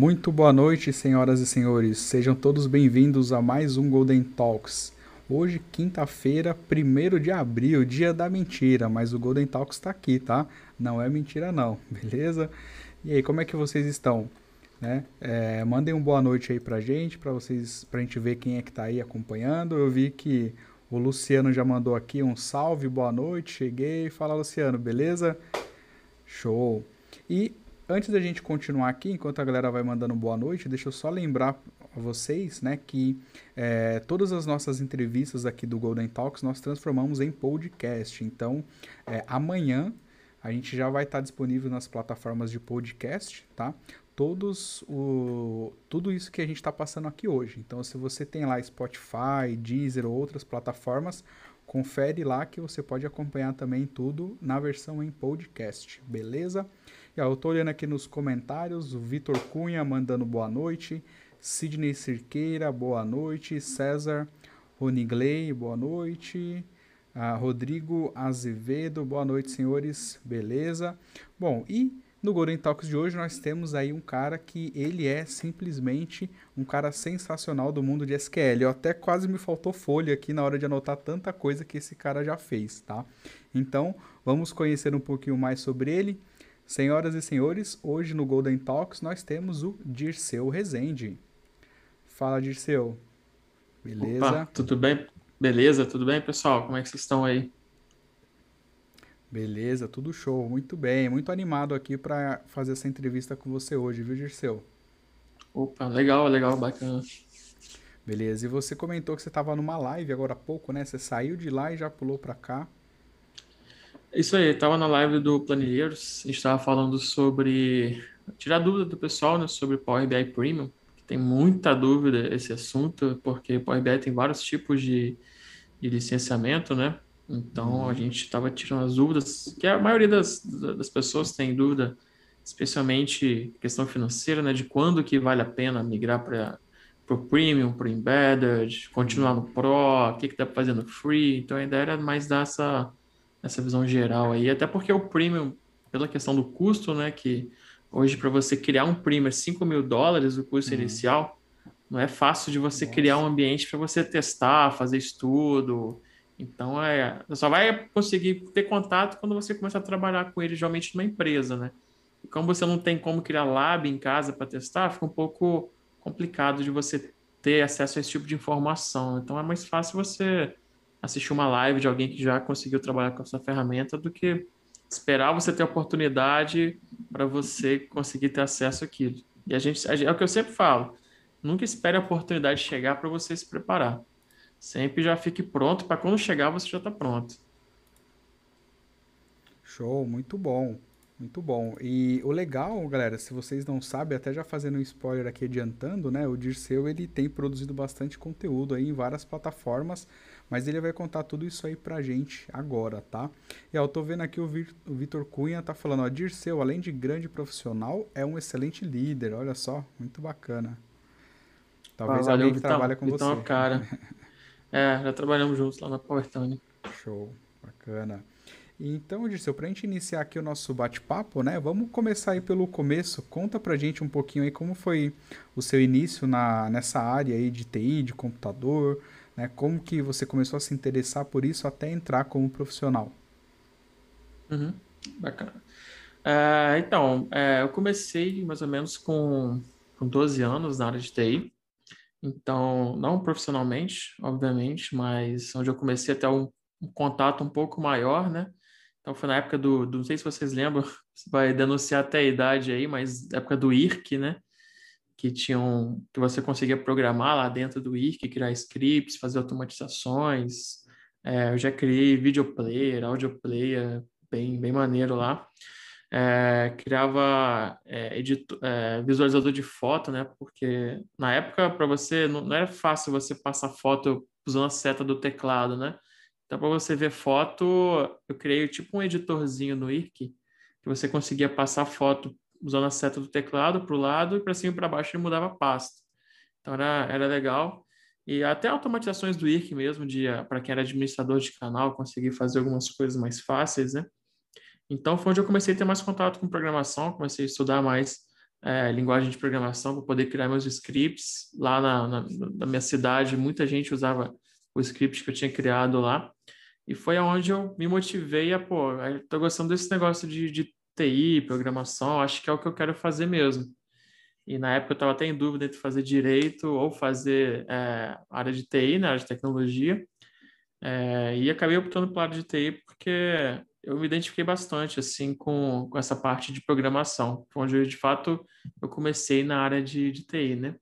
Muito boa noite, senhoras e senhores. Sejam todos bem-vindos a mais um Golden Talks. Hoje, quinta-feira, 1 de abril, dia da mentira, mas o Golden Talks está aqui, tá? Não é mentira não, beleza? E aí, como é que vocês estão? Né? É, mandem uma boa noite aí pra gente, pra vocês, pra gente ver quem é que tá aí acompanhando. Eu vi que o Luciano já mandou aqui um salve, boa noite, cheguei. Fala, Luciano, beleza? Show. E Antes da gente continuar aqui, enquanto a galera vai mandando boa noite, deixa eu só lembrar a vocês, né, que é, todas as nossas entrevistas aqui do Golden Talks nós transformamos em podcast. Então, é, amanhã a gente já vai estar disponível nas plataformas de podcast, tá? Todos o tudo isso que a gente está passando aqui hoje. Então, se você tem lá Spotify, Deezer ou outras plataformas, confere lá que você pode acompanhar também tudo na versão em podcast, beleza? Eu tô olhando aqui nos comentários, o Vitor Cunha mandando boa noite, Sidney Cirqueira, boa noite, César Ronigley, boa noite, ah, Rodrigo Azevedo, boa noite, senhores, beleza? Bom, e no Golden Talks de hoje nós temos aí um cara que ele é simplesmente um cara sensacional do mundo de SQL. Eu até quase me faltou folha aqui na hora de anotar tanta coisa que esse cara já fez, tá? Então, vamos conhecer um pouquinho mais sobre ele. Senhoras e senhores, hoje no Golden Talks nós temos o Dirceu Rezende. Fala, Dirceu. Beleza? Opa, tudo bem? Beleza, tudo bem, pessoal? Como é que vocês estão aí? Beleza, tudo show. Muito bem. Muito animado aqui para fazer essa entrevista com você hoje, viu, Dirceu? Opa, legal, legal, bacana. Beleza. E você comentou que você estava numa live agora há pouco, né? Você saiu de lá e já pulou para cá. Isso aí, estava na live do Planilheiros, a gente estava falando sobre tirar dúvida do pessoal, né, sobre Power BI Premium, que tem muita dúvida esse assunto, porque Power BI tem vários tipos de, de licenciamento, né? Então a gente estava tirando as dúvidas, que a maioria das, das pessoas tem dúvida, especialmente questão financeira, né, de quando que vale a pena migrar para o Premium, para o Embedded, continuar no Pro, o que que dá para fazer no Free. Então a ideia era mais dar essa essa visão geral aí, até porque o premium, pela questão do custo, né, que hoje para você criar um premium é 5 mil dólares o custo uhum. inicial, não é fácil de você Nossa. criar um ambiente para você testar, fazer estudo. Então, é, você só vai conseguir ter contato quando você começar a trabalhar com ele, geralmente numa empresa, né? E como você não tem como criar lab em casa para testar, fica um pouco complicado de você ter acesso a esse tipo de informação. Então, é mais fácil você assistir uma live de alguém que já conseguiu trabalhar com essa ferramenta do que esperar você ter oportunidade para você conseguir ter acesso àquilo. E a gente, é o que eu sempre falo, nunca espere a oportunidade chegar para você se preparar. Sempre já fique pronto para quando chegar você já está pronto. Show, muito bom. Muito bom. E o legal, galera, se vocês não sabem, até já fazendo um spoiler aqui adiantando, né? O Dirceu, ele tem produzido bastante conteúdo aí em várias plataformas, mas ele vai contar tudo isso aí pra gente agora, tá? E ó, eu tô vendo aqui o, Vitor Cunha tá falando, ó, Dirceu, além de grande profissional, é um excelente líder, olha só, muito bacana. Talvez ah, alguém que Vitão, trabalha com Vitão, você. cara. é, já trabalhamos juntos lá na PowerTone. Show, bacana. Então, Dirceu, para a gente iniciar aqui o nosso bate-papo, né? Vamos começar aí pelo começo. Conta pra gente um pouquinho aí como foi o seu início na, nessa área aí de TI, de computador, né? Como que você começou a se interessar por isso até entrar como profissional? Uhum, bacana. É, então, é, eu comecei mais ou menos com, com 12 anos na área de TI. Então, não profissionalmente, obviamente, mas onde eu comecei a ter um, um contato um pouco maior, né? Então, foi na época do, do não sei se vocês lembram, vai denunciar até a idade aí, mas época do IRC, né? Que tinham que você conseguia programar lá dentro do IRC, criar scripts, fazer automatizações. É, eu já criei video player, audio player, bem, bem maneiro lá. É, criava é, é, visualizador de foto, né? Porque na época, para você, não, não, era fácil você passar foto usando a seta do teclado, né? Então, para você ver foto, eu criei tipo um editorzinho no IRC, que você conseguia passar foto usando a seta do teclado para o lado e para cima e para baixo ele mudava a pasta. Então era, era legal. E até automatizações do IRC mesmo, para quem era administrador de canal, conseguir fazer algumas coisas mais fáceis, né? Então foi onde eu comecei a ter mais contato com programação, comecei a estudar mais é, linguagem de programação para poder criar meus scripts. Lá na, na, na, minha cidade, muita gente usava o script que eu tinha criado lá. E foi aonde eu me motivei a, pô, estou gostando desse negócio de, de TI, programação, acho que é o que eu quero fazer mesmo. E na época eu estava até em dúvida entre fazer direito ou fazer é, área de TI, né, área de tecnologia. É, e acabei optando pela área de TI porque eu me identifiquei bastante assim com, com essa parte de programação, onde eu, de fato eu comecei na área de, de TI, né?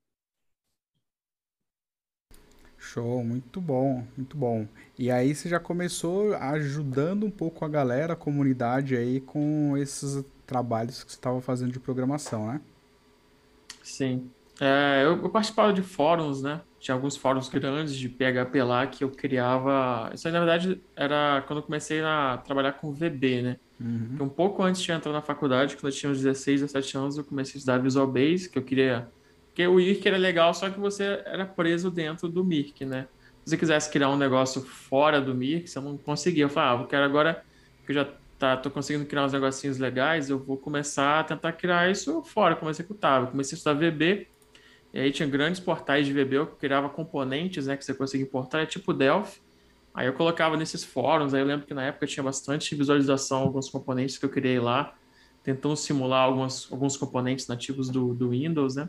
Show, muito bom, muito bom. E aí você já começou ajudando um pouco a galera, a comunidade aí com esses trabalhos que você estava fazendo de programação, né? Sim. É, eu, eu, participava de fóruns, né? Tinha alguns fóruns grandes de PHP lá que eu criava. Isso aí, na verdade, era quando eu comecei a trabalhar com VB, né? Uhum. Um pouco antes de entrar na faculdade, quando eu tinha uns 16, 17 anos, eu comecei a estudar Visual Basic, que eu queria porque o IRC era legal, só que você era preso dentro do MIRC, né? Se você quisesse criar um negócio fora do MIRC, você não conseguia. Eu falava, ah, eu quero agora que eu já tá, tô conseguindo criar uns negocinhos legais, eu vou começar a tentar criar isso fora, como executável. comecei a estudar VB, e aí tinha grandes portais de VB, eu criava componentes, né, que você conseguia importar, é tipo Delphi. Aí eu colocava nesses fóruns, aí eu lembro que na época tinha bastante visualização, alguns componentes que eu criei lá, tentando simular alguns, alguns componentes nativos do, do Windows, né?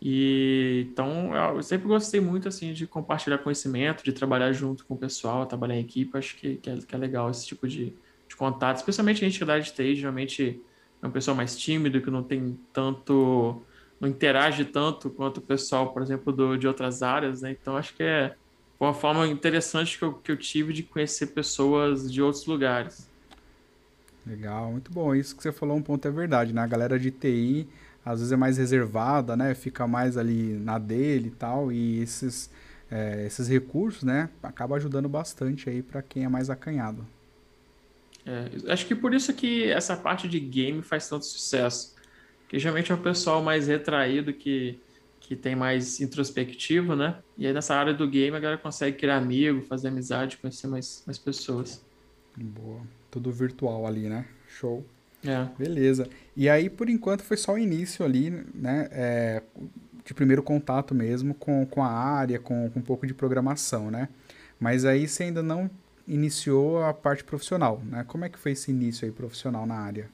E então eu sempre gostei muito assim de compartilhar conhecimento, de trabalhar junto com o pessoal, trabalhar em equipe. Acho que, que, é, que é legal esse tipo de, de contato, especialmente a dá de TI, geralmente é um pessoal mais tímido, que não tem tanto, não interage tanto quanto o pessoal, por exemplo, do, de outras áreas, né? Então acho que é uma forma interessante que eu, que eu tive de conhecer pessoas de outros lugares. Legal, muito bom. Isso que você falou, um ponto é verdade, né? A galera de TI às vezes é mais reservada, né? Fica mais ali na dele e tal. E esses, é, esses recursos, né? Acaba ajudando bastante aí para quem é mais acanhado. É, acho que por isso que essa parte de game faz tanto sucesso. Porque geralmente é o pessoal mais retraído que, que tem mais introspectivo, né? E aí nessa área do game a galera consegue criar amigo, fazer amizade, conhecer mais, mais pessoas. Boa. Tudo virtual ali, né? Show. É. Beleza. E aí, por enquanto, foi só o início ali, né? É, de primeiro contato mesmo com, com a área, com, com um pouco de programação, né? Mas aí você ainda não iniciou a parte profissional, né? Como é que foi esse início aí profissional na área?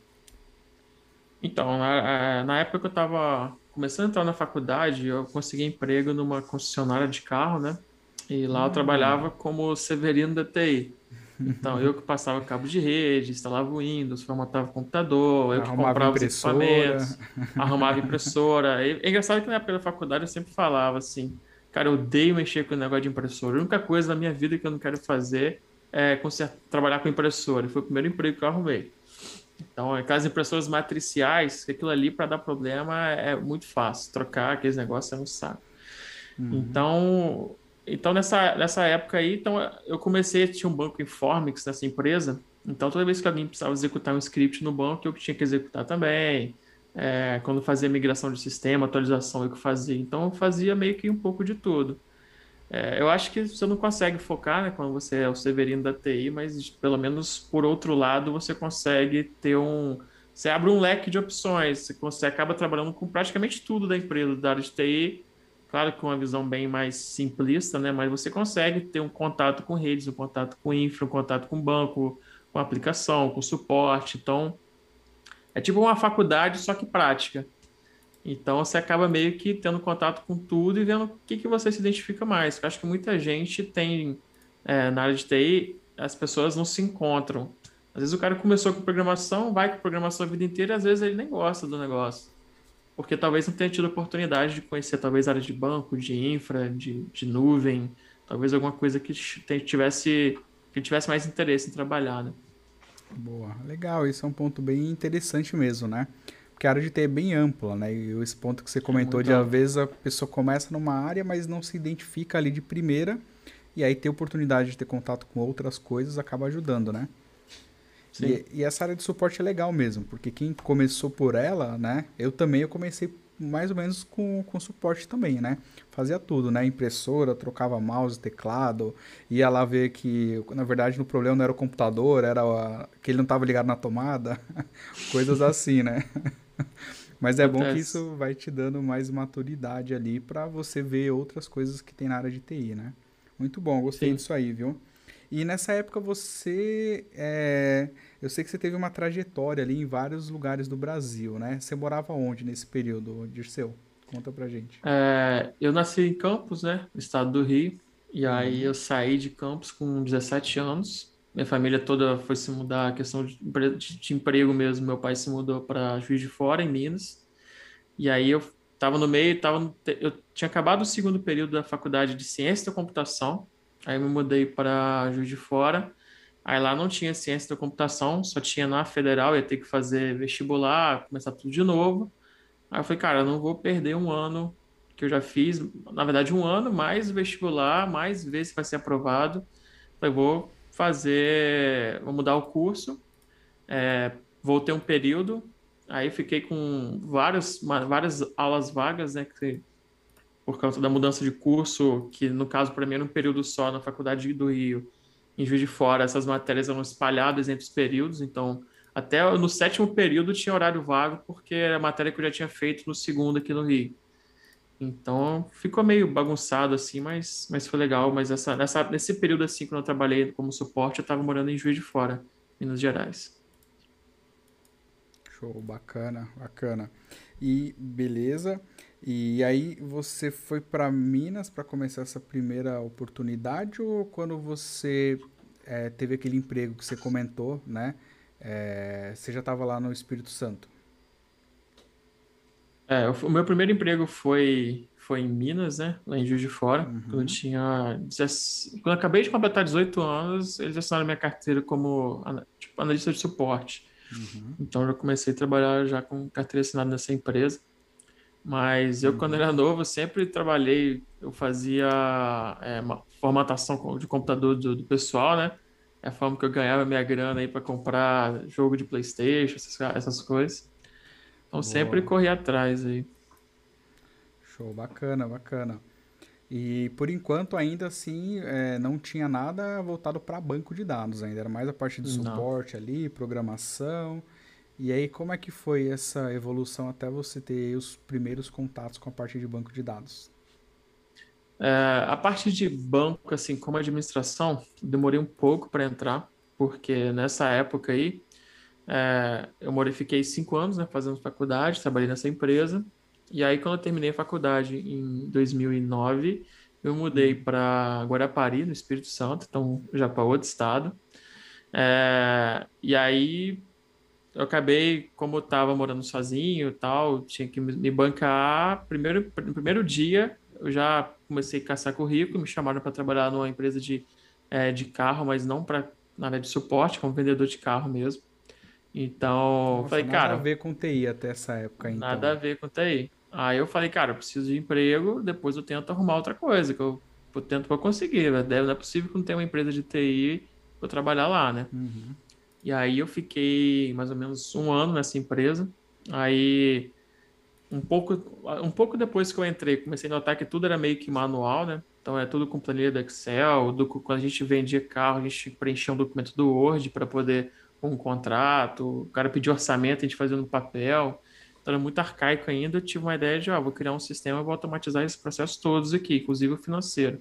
Então, na, na época que eu estava começando a entrar na faculdade, eu consegui emprego numa concessionária de carro, né? E lá eu hum. trabalhava como Severino da TI. Então, eu que passava cabo de rede, instalava o Windows, formatava o computador, eu que comprava os equipamentos, arrumava impressora. É engraçado que na época da faculdade eu sempre falava assim, cara, eu odeio mexer com o negócio de impressora. A única coisa na minha vida que eu não quero fazer é trabalhar com impressora. Foi o primeiro emprego que eu arrumei. Então, aquelas impressoras matriciais, aquilo ali para dar problema é muito fácil. Trocar aqueles negócios é um saco. Uhum. Então, então, nessa, nessa época aí, então, eu comecei, tinha um banco Informix nessa empresa, então toda vez que alguém precisava executar um script no banco, eu tinha que executar também. É, quando fazia migração de sistema, atualização, eu que fazia. Então, eu fazia meio que um pouco de tudo. É, eu acho que você não consegue focar, né, quando você é o Severino da TI, mas pelo menos por outro lado, você consegue ter um. Você abre um leque de opções, você acaba trabalhando com praticamente tudo da empresa, da área de TI, Claro que uma visão bem mais simplista, né? Mas você consegue ter um contato com redes, um contato com infra, um contato com banco, com aplicação, com suporte. Então, é tipo uma faculdade, só que prática. Então, você acaba meio que tendo contato com tudo e vendo o que, que você se identifica mais. Eu acho que muita gente tem, é, na área de TI, as pessoas não se encontram. Às vezes o cara começou com programação, vai com programação a vida inteira, às vezes ele nem gosta do negócio porque talvez não tenha tido oportunidade de conhecer talvez áreas de banco, de infra, de, de nuvem, talvez alguma coisa que tivesse que tivesse mais interesse em trabalhar, né? Boa, legal, isso é um ponto bem interessante mesmo, né? Porque a área de TI é bem ampla, né? E esse ponto que você comentou é de às vezes a pessoa começa numa área, mas não se identifica ali de primeira, e aí ter oportunidade de ter contato com outras coisas acaba ajudando, né? E, e, essa área de suporte é legal mesmo, porque quem começou por ela, né? Eu também eu comecei mais ou menos com, com suporte também, né? Fazia tudo, né? Impressora, trocava mouse, teclado, ia lá ver que, na verdade, no problema não era o computador, era a, que ele não estava ligado na tomada, coisas assim, né? Mas é Acontece. bom que isso vai te dando mais maturidade ali para você ver outras coisas que tem na área de TI, né? Muito bom, gostei Sim. disso aí, viu? E nessa época você. É... Eu sei que você teve uma trajetória ali em vários lugares do Brasil, né? Você morava onde nesse período, Dirceu? Conta pra gente. É, eu nasci em Campos, né? No estado do Rio. E uhum. aí eu saí de Campos com 17 anos. Minha família toda foi se mudar, a questão de, de emprego mesmo. Meu pai se mudou para Juiz de Fora, em Minas. E aí eu estava no meio, tava no, eu tinha acabado o segundo período da faculdade de Ciência da Computação. Aí me mudei para Juiz de Fora. Aí lá não tinha Ciência da Computação, só tinha na Federal, ia ter que fazer vestibular, começar tudo de novo. Aí eu falei, cara, eu não vou perder um ano que eu já fiz, na verdade, um ano mais vestibular, mais ver se vai ser aprovado. Falei, vou fazer, vou mudar o curso, é, vou ter um período, aí fiquei com várias, várias aulas vagas, né, que, por causa da mudança de curso, que no caso para mim era um período só na Faculdade do Rio, em Juiz de Fora, essas matérias eram espalhadas entre os períodos, então até no sétimo período tinha horário vago, porque era a matéria que eu já tinha feito no segundo aqui no Rio. Então ficou meio bagunçado assim, mas, mas foi legal. Mas essa, nessa, nesse período assim, quando eu trabalhei como suporte, eu estava morando em Juiz de Fora, Minas Gerais. Show, bacana, bacana. E beleza. E aí você foi para Minas para começar essa primeira oportunidade ou quando você é, teve aquele emprego que você comentou, né? É, você já estava lá no Espírito Santo? É, o meu primeiro emprego foi, foi em Minas, né? Lá em Juiz de Fora. Uhum. Quando eu tinha. Quando eu acabei de completar 18 anos, eles assinaram minha carteira como tipo, analista de suporte. Uhum. Então eu já comecei a trabalhar já com carteira assinada nessa empresa. Mas eu, uhum. quando era novo, sempre trabalhei, eu fazia é, formatação de computador do, do pessoal, né? é a forma que eu ganhava minha grana aí para comprar jogo de PlayStation, essas, essas coisas. Então Boa. sempre corri atrás aí. Show, bacana, bacana. E por enquanto ainda assim é, não tinha nada voltado para banco de dados ainda, era mais a parte de suporte não. ali, programação. E aí como é que foi essa evolução até você ter os primeiros contatos com a parte de banco de dados? É, a parte de banco, assim, como administração, demorei um pouco para entrar, porque nessa época aí, é, eu morei, fiquei cinco anos né, fazendo faculdade, trabalhei nessa empresa, e aí quando eu terminei a faculdade em 2009, eu mudei uhum. para Guarapari, no Espírito Santo, então já para outro estado. É, e aí eu acabei, como eu estava morando sozinho e tal, tinha que me bancar. Primeiro, no primeiro dia, eu já comecei a caçar currículo, me chamaram para trabalhar numa empresa de, é, de carro, mas não para na área de suporte, como vendedor de carro mesmo. Então, Nossa, falei, nada cara. Nada a ver com TI até essa época, então. Nada a ver com TI. Aí eu falei, cara, eu preciso de emprego, depois eu tento arrumar outra coisa, que eu, eu tento para conseguir. Né? Não é possível que não tenha uma empresa de TI para trabalhar lá, né? Uhum. E aí eu fiquei mais ou menos um ano nessa empresa. Aí um pouco, um pouco depois que eu entrei, comecei a notar que tudo era meio que manual, né? Então é tudo com planilha do Excel, do, quando a gente vendia carro, a gente preenchia um documento do Word para poder um contrato, o cara pediu orçamento, a gente fazia no papel. Então era muito arcaico ainda. Eu tive uma ideia de, ah, vou criar um sistema, vou automatizar esses processos todos aqui, inclusive o financeiro.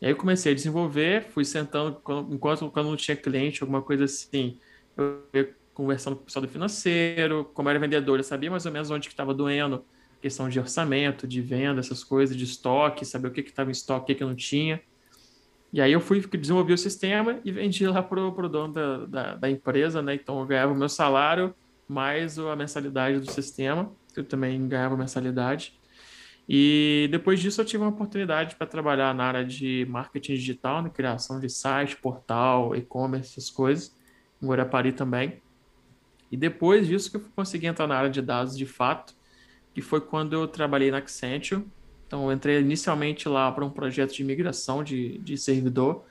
E aí eu comecei a desenvolver, fui sentando, enquanto quando não tinha cliente, alguma coisa assim, eu conversando com o pessoal do financeiro, como era vendedor, eu sabia mais ou menos onde que estava doendo, questão de orçamento, de venda, essas coisas, de estoque, saber o que estava em estoque, o que, que não tinha. E aí eu fui desenvolver o sistema e vendi lá pro, pro dono da, da, da, empresa, né? Então eu ganhava o meu salário mais a mensalidade do sistema, eu também ganhava mensalidade. E depois disso eu tive uma oportunidade para trabalhar na área de marketing digital, na né? criação de site, portal, e-commerce, essas coisas, em Guarapari também. E depois disso que eu consegui entrar na área de dados de fato, que foi quando eu trabalhei na Accenture. Então, eu entrei inicialmente lá para um projeto de migração de, de servidor.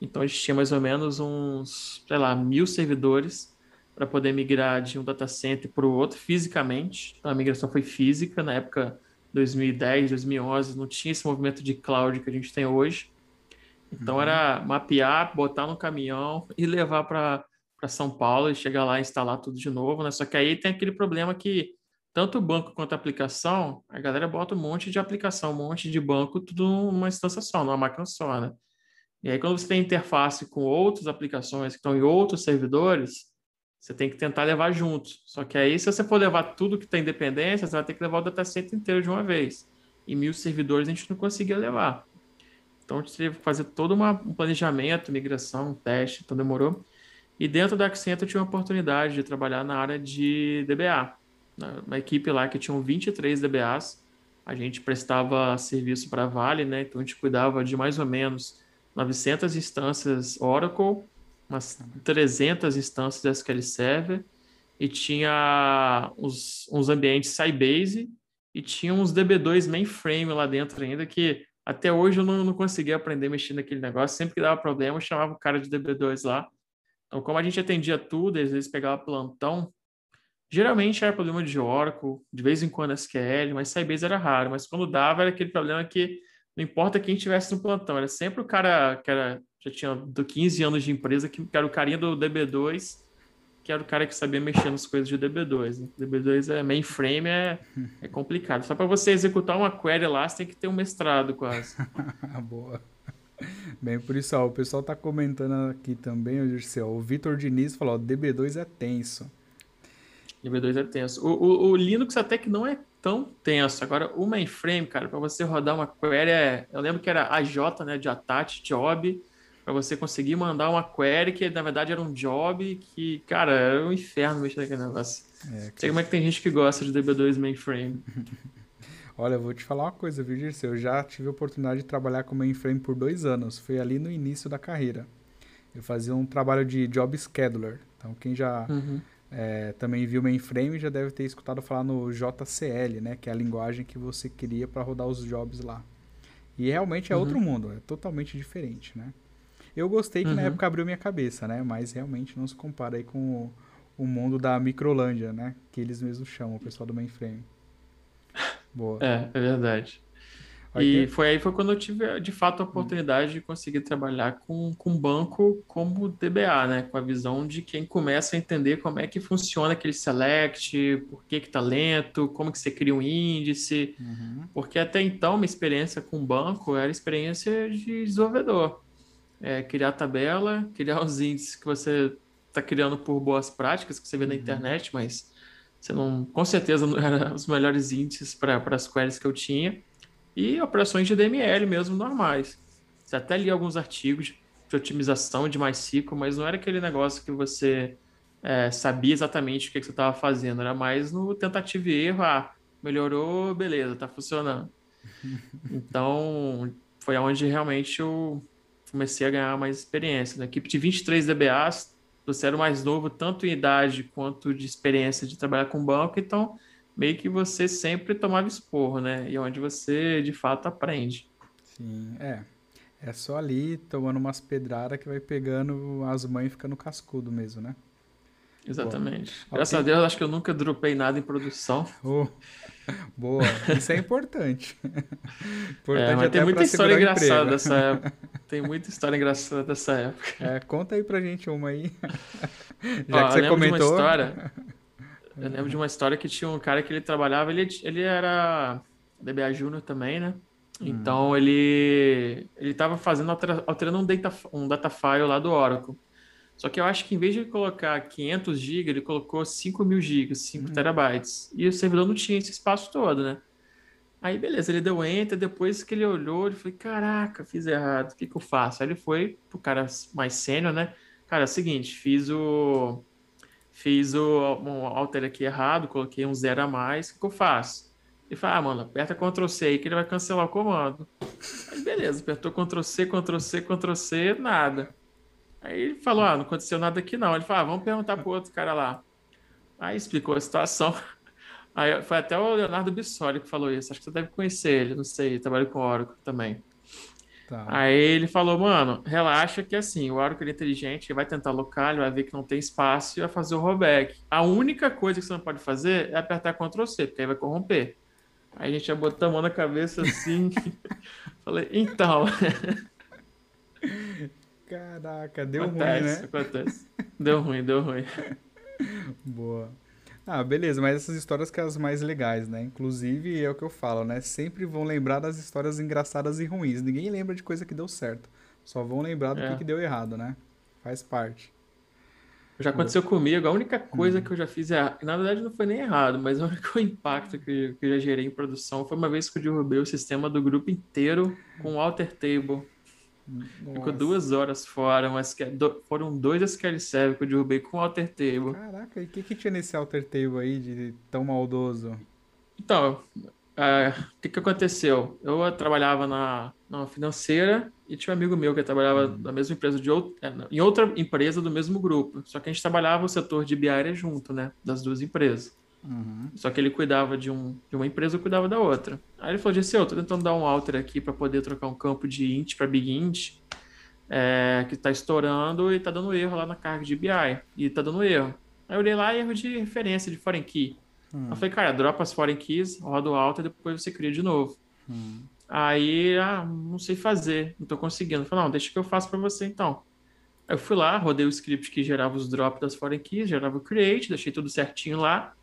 Então, a gente tinha mais ou menos uns, sei lá, mil servidores para poder migrar de um data center para o outro fisicamente. Então, a migração foi física. Na época 2010, 2011, não tinha esse movimento de cloud que a gente tem hoje. Então, uhum. era mapear, botar no caminhão e levar para São Paulo e chegar lá e instalar tudo de novo, né? Só que aí tem aquele problema que tanto o banco quanto a aplicação, a galera bota um monte de aplicação, um monte de banco, tudo numa instância só, numa máquina só, né? E aí, quando você tem interface com outras aplicações que estão em outros servidores, você tem que tentar levar junto. Só que aí, se você for levar tudo que tem independência, você vai ter que levar o datacenter inteiro de uma vez. E mil servidores a gente não conseguia levar. Então, a gente teve que fazer todo uma, um planejamento, migração, teste, então demorou. E dentro da Accenture eu tive a oportunidade de trabalhar na área de DBA. Uma equipe lá que tinham 23 DBAs. A gente prestava serviço para a Vale, né? Então, a gente cuidava de mais ou menos 900 instâncias Oracle, umas 300 instâncias SQL Server, e tinha uns, uns ambientes Sybase, e tinha uns DB2 mainframe lá dentro ainda, que até hoje eu não, não conseguia aprender a mexer naquele negócio. Sempre que dava problema, eu chamava o cara de DB2 lá. Então, como a gente atendia tudo, às vezes pegava plantão, geralmente era problema de Oracle, de vez em quando SQL, mas Sybase era raro. Mas quando dava, era aquele problema que não importa quem estivesse no plantão, era sempre o cara que era, já tinha do 15 anos de empresa, que, era o carinha do DB2, que era o cara que sabia mexer nas coisas de DB2. Né? DB2 é mainframe, é, é complicado. Só para você executar uma query lá, você tem que ter um mestrado quase. Boa. Bem, por isso, ó, o pessoal tá comentando aqui também, o Vitor Diniz falou, ó, DB2 é tenso. DB2 é tenso. O, o, o Linux até que não é tão tenso. Agora, o mainframe, cara, para você rodar uma query, é... eu lembro que era AJ, né, de attach job, para você conseguir mandar uma query que na verdade era um job que, cara, era um inferno mexer naquele negócio. É, Sei como é que tem gente que gosta de DB2 mainframe. Olha, eu vou te falar uma coisa, viu, Dirceu? Eu já tive a oportunidade de trabalhar com mainframe por dois anos. Foi ali no início da carreira. Eu fazia um trabalho de job scheduler. Então, quem já uhum é, também viu mainframe já deve ter escutado falar no JCL, né? Que é a linguagem que você queria para rodar os jobs lá. E realmente é uhum. outro mundo, é totalmente diferente, né? Eu gostei que uhum. na época abriu minha cabeça, né? Mas realmente não se compara aí com o, o mundo da Microlândia, né? Que eles mesmos chamam, o pessoal do mainframe. Boa. É, é verdade. E foi aí foi quando eu tive, de fato, a oportunidade de conseguir trabalhar com, com banco como DBA, né? Com a visão de quem começa a entender como é que funciona aquele select, por que que tá lento, como que você cria um índice. Uhum. Porque até então, minha experiência com banco era experiência de desenvolvedor. É, criar tabela, criar os índices que você está criando por boas práticas que você vê na uhum. internet, mas você não, com certeza não eram os melhores índices para as queries que eu tinha e operações de DML mesmo normais. Você até li alguns artigos de otimização de MySQL, mas não era aquele negócio que você é, sabia exatamente o que, que você estava fazendo, era mais no tentativa e erro, ah, melhorou, beleza, está funcionando. Então, foi onde realmente eu comecei a ganhar mais experiência. Na equipe de 23 DBAs, você era o mais novo, tanto em idade quanto de experiência de trabalhar com banco, então meio que você sempre tomava esporro, né? E é onde você de fato aprende. Sim, é. É só ali tomando umas pedradas que vai pegando as mães ficando cascudo mesmo, né? Exatamente. Bom, Graças okay. a Deus, acho que eu nunca dropei nada em produção. Oh, boa, isso é importante. importante é, tem muita história engraçada dessa época. Tem muita história engraçada dessa época. É, conta aí pra gente uma aí. Já Ó, que você comentou. História, eu lembro de uma história que tinha um cara que ele trabalhava, ele, ele era DBA Júnior também, né? Hum. Então ele ele estava fazendo alterando um data um data file lá do Oracle. Só que eu acho que em vez de colocar 500 GB, ele colocou 5 mil GB, 5 uhum. terabytes. E o servidor não tinha esse espaço todo, né? Aí beleza, ele deu enter, depois que ele olhou, ele falou, caraca, fiz errado, o que que eu faço? Aí ele foi pro cara mais sênior, né? Cara, é o seguinte, fiz o fiz o um alter aqui errado, coloquei um zero a mais, o que eu faço? Ele fala, ah, mano, aperta Ctrl C aí que ele vai cancelar o comando. Aí beleza, apertou Ctrl C, Ctrl C, Ctrl C, nada. Aí ele falou, ah, não aconteceu nada aqui não. Ele falou, ah, vamos perguntar pro outro cara lá. Aí explicou a situação. Aí foi até o Leonardo Bissoli que falou isso. Acho que você deve conhecer ele, não sei, trabalha com Oracle também. Tá. Aí ele falou, mano, relaxa que assim, o Oracle é inteligente, ele vai tentar local, ele vai ver que não tem espaço e vai fazer o rollback. A única coisa que você não pode fazer é apertar Ctrl C, porque aí vai corromper. Aí a gente já botou a mão na cabeça assim. falei, então. Caraca, deu acontece, ruim, né? Acontece. Deu ruim, deu ruim. Boa. Ah, beleza, mas essas histórias que são as mais legais, né? Inclusive, é o que eu falo, né? Sempre vão lembrar das histórias engraçadas e ruins. Ninguém lembra de coisa que deu certo. Só vão lembrar do É. que, que deu errado, né? Faz parte. Já aconteceu comigo, a única coisa que eu já fiz errado, na verdade não foi nem errado, mas o único impacto que, que eu já gerei em produção foi uma vez que eu derrubei o sistema do grupo inteiro com o alter table. Ficou Nossa. duas horas fora, mas do- foram dois SQL Server que eu derrubei com alter table. Caraca, e o que, que tinha nesse alter table aí de tão maldoso? Então, é, o que que aconteceu? Eu trabalhava na, na financeira e tinha um amigo meu que trabalhava na mesma empresa de out- é, em outra empresa do mesmo grupo. Só que a gente trabalhava o setor de BI era junto, né? Das duas empresas. Uhum. Só que ele cuidava de, um, de uma empresa, eu cuidava da outra. Aí ele falou, Dirceu, eu tô tentando dar um alter aqui para poder trocar um campo de int para big int, é, que tá estourando e tá dando erro lá na carga de BI. E tá dando erro. Aí eu olhei lá, erro de referência, de foreign key. Hum. Eu falei, cara, dropa as foreign keys, roda o alter, depois você cria de novo. Hum. Aí, ah, não sei fazer, não tô conseguindo. Eu falei, não, deixa que eu faço para você então. Aí eu fui lá, rodei o script que gerava os drops das foreign keys, gerava o create, deixei tudo certinho lá,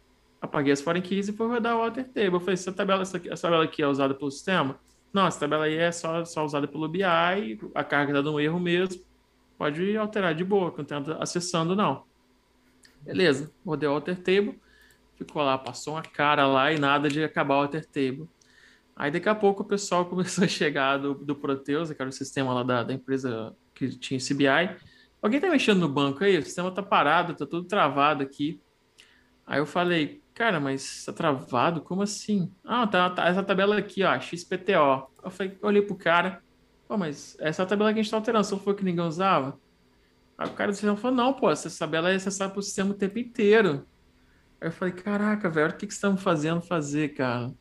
apaguei as foreign keys e fui rodar o alter table. Eu falei, essa tabela, essa, essa tabela aqui é usada pelo sistema? Não, essa tabela aí é só, só usada pelo BI, a carga tá dando um erro mesmo, pode alterar de boa, que eu não tô acessando não. Beleza, rodei o alter table, ficou lá, passou uma cara lá e nada de acabar o alter table. Aí daqui a pouco o pessoal começou a chegar do, do Proteus, que era o sistema lá da, da empresa que tinha esse BI. Alguém tá mexendo no banco aí? O sistema tá parado, tá tudo travado aqui. Aí eu falei, cara, mas tá travado? Como assim? Ah, tá, tá essa tabela aqui, ó, XPTO. Eu falei, olhei pro cara, pô, mas essa é tabela que a gente tá alterando, só foi que ninguém usava? Aí o cara do sistema falou, não, pô, essa tabela é acessada pro sistema o tempo inteiro. Aí eu falei, caraca, velho, o que que estamos fazendo fazer, cara?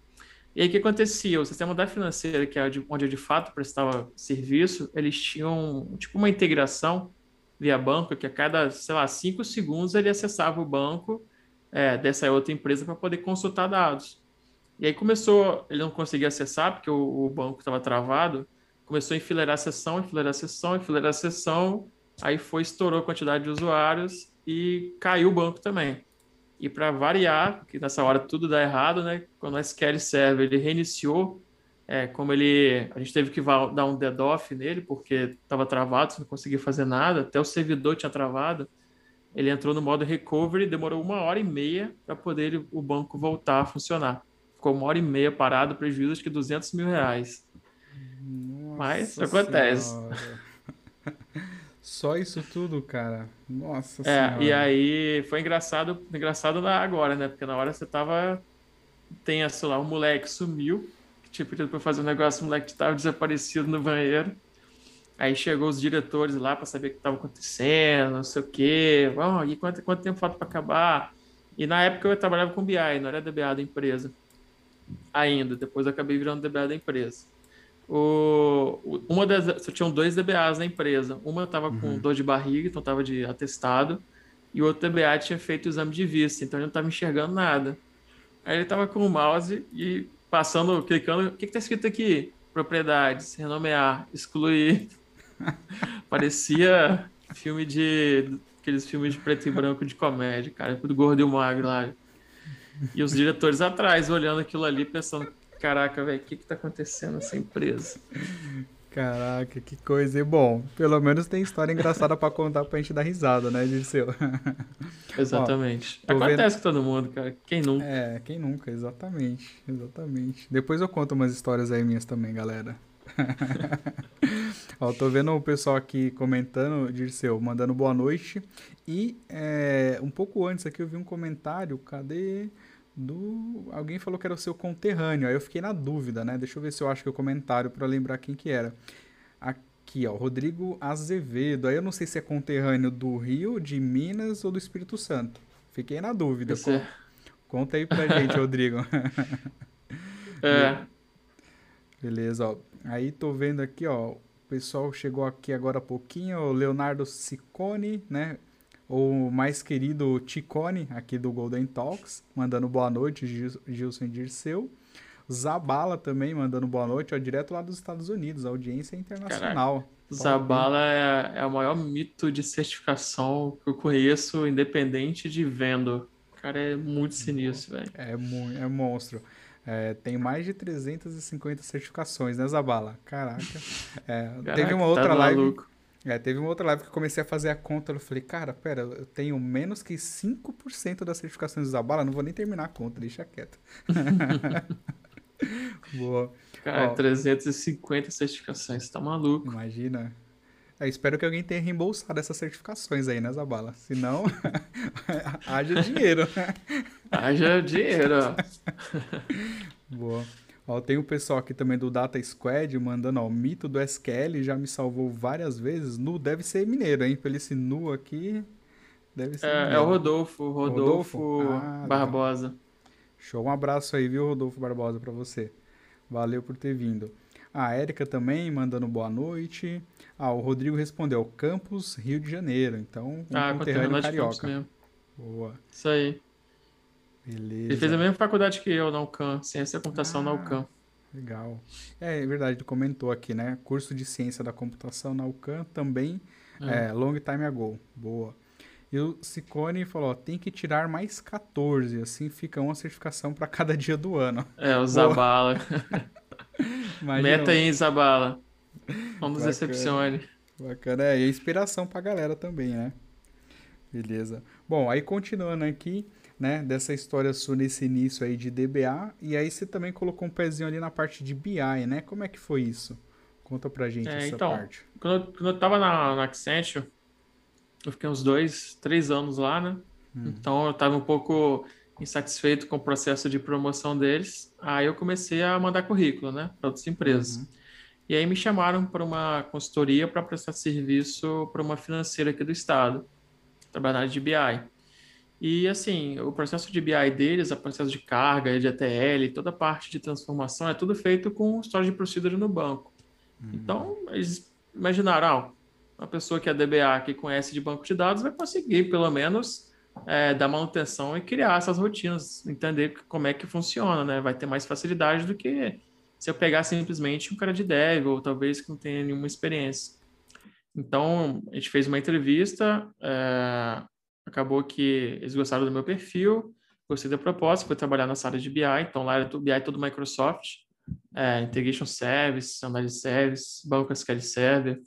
E aí o que acontecia? O sistema da financeira, que é de- onde eu de fato prestava serviço, eles tinham tipo uma integração via banco, que a cada, sei lá, cinco segundos ele acessava o banco é, dessa outra empresa para poder consultar dados. E aí começou, ele não conseguia acessar porque o, o banco estava travado, começou a enfileirar a sessão, enfileirar a sessão, enfileirar a sessão, aí foi, estourou a quantidade de usuários e caiu o banco também. E para variar, que nessa hora tudo dá errado, né? Quando o SQL Server ele reiniciou, é, como ele, a gente teve que dar um DDoS nele porque estava travado, você não conseguia fazer nada, até o servidor tinha travado. Ele entrou no modo recovery, demorou uma hora e meia para poder o banco voltar a funcionar. Ficou uma hora e meia parado, prejuízo de que 200 mil reais. Mas Nossa acontece. Senhora. Só isso tudo, cara. Nossa É, senhora. e aí foi engraçado, engraçado na- agora, né? Porque na hora você tava. Tem, sei lá, um moleque sumiu, que tinha pedido pra fazer um negócio, o moleque tava desaparecido no banheiro. Aí chegou os diretores lá pra saber o que tava acontecendo, não sei o quê. Bom, e quanto, quanto tempo falta pra acabar? E na época eu trabalhava com BI, não era DBA da empresa. Ainda, depois eu acabei virando DBA da empresa. O, uma das, só tinham dois DBAs na empresa. Uma estava com dor de barriga, então estava de atestado, e o outro DBA tinha feito o exame de vista, então ele não estava enxergando nada. Aí ele estava com o mouse e passando, clicando. O que está escrito aqui? Propriedades, renomear, excluir. Parecia filme de. aqueles filmes de preto e branco de comédia, cara, do gordo e o magro lá. E os diretores atrás, olhando aquilo ali, pensando: caraca, velho, o que, que tá acontecendo nessa empresa? Caraca, que coisa. E bom, pelo menos tem história engraçada pra contar pra gente dar risada, né, Dirceu? Exatamente. tô Acontece com todo mundo, cara. Quem nunca? É, quem nunca, exatamente, exatamente. Depois eu conto umas histórias aí minhas também, galera. Ó, tô vendo o pessoal aqui comentando, Dirceu, mandando boa noite. E é, um pouco antes aqui eu vi um comentário, cadê? Do. Alguém falou que era o seu conterrâneo. Aí eu fiquei na dúvida, né? Deixa eu ver se eu acho que é o comentário pra lembrar quem que era. Aqui, ó, Rodrigo Azevedo. Aí eu não sei se é conterrâneo do Rio, de Minas ou do Espírito Santo. Fiquei na dúvida. Esse é- Conta aí pra gente, Rodrigo. é, Beleza, ó. Aí tô vendo aqui, ó. O pessoal chegou aqui agora há pouquinho, o Leonardo Ciccone, né? O mais querido Ticone, aqui do Golden Talks, mandando boa noite, Gil- Gilson Dirceu. Zabala também mandando boa noite, ó, direto lá dos Estados Unidos, audiência internacional. Zabala é, é o maior mito de certificação que eu conheço, independente de vendor. cara é muito sinistro, velho. É, é monstro. É, tem mais de 350 certificações, né, Zabala? Caraca. É, Caraca teve uma outra tá live. É, teve uma outra live que eu comecei a fazer a conta. Eu falei, cara, pera, eu tenho menos que 5% das certificações do Zabala, não vou nem terminar a conta, deixa quieto. Boa. Cara, Ó, 350 certificações, tá maluco. Imagina. Eu é, espero que alguém tenha reembolsado essas certificações aí, né, Zabala? Senão, haja dinheiro. haja dinheiro. Boa. Ó, tem o pessoal aqui também do Data Squad mandando, ó, o mito do SQL já me salvou várias vezes. Nu deve ser mineiro, hein? Pelo esse nu aqui, deve ser É, é o Rodolfo, Rodolfo, Rodolfo? Ah, Barbosa. Show, um abraço aí, viu, Rodolfo Barbosa, para você. Valeu por ter vindo. A Érica também mandando boa noite. Ah, o Rodrigo respondeu, Campos, Rio de Janeiro. Então, um ah, conterrâneo carioca. Mesmo. Boa. Isso aí. Beleza. Ele fez a mesma faculdade que eu na UCAM, Ciência da Computação ah, na UCAM. Legal. É, é verdade, tu comentou aqui, né? Curso de Ciência da Computação na UCAM também, é. é long time ago. Boa. E o Sicone falou, ó, tem que tirar mais 14, assim fica uma certificação para cada dia do ano. É, o Zabala. Meta aí, Zabala. Não nos decepcione. Bacana, é, e inspiração pra galera também, né? Beleza. Bom, aí continuando aqui, né, dessa história sua nesse início aí de DBA, e aí você também colocou um pezinho ali na parte de BI, né? Como é que foi isso? Conta pra gente é, essa então, parte. Quando eu, quando eu tava na, na Accenture, eu fiquei uns dois, três anos lá, né? Uhum. Então eu tava um pouco insatisfeito com o processo de promoção deles. Aí eu comecei a mandar currículo, né, para outras empresas. Uhum. E aí me chamaram para uma consultoria para prestar serviço para uma financeira aqui do estado, trabalhar área de BI. E assim, o processo de BI deles, o processo de carga, de ATL, toda a parte de transformação é tudo feito com história de procedure no banco. Uhum. Então, eles imaginaram, ah, uma pessoa que é DBA, que conhece de banco de dados, vai conseguir pelo menos é, dar manutenção e criar essas rotinas, entender como é que funciona, né? Vai ter mais facilidade do que se eu pegar simplesmente um cara de dev ou talvez que não tenha nenhuma experiência. Então, a gente fez uma entrevista, é, acabou que eles gostaram do meu perfil, gostei da proposta, foi trabalhar nessa área de BI, então lá era BI todo Microsoft, é, Integration Service, Analysis Service, Banco SQL Server.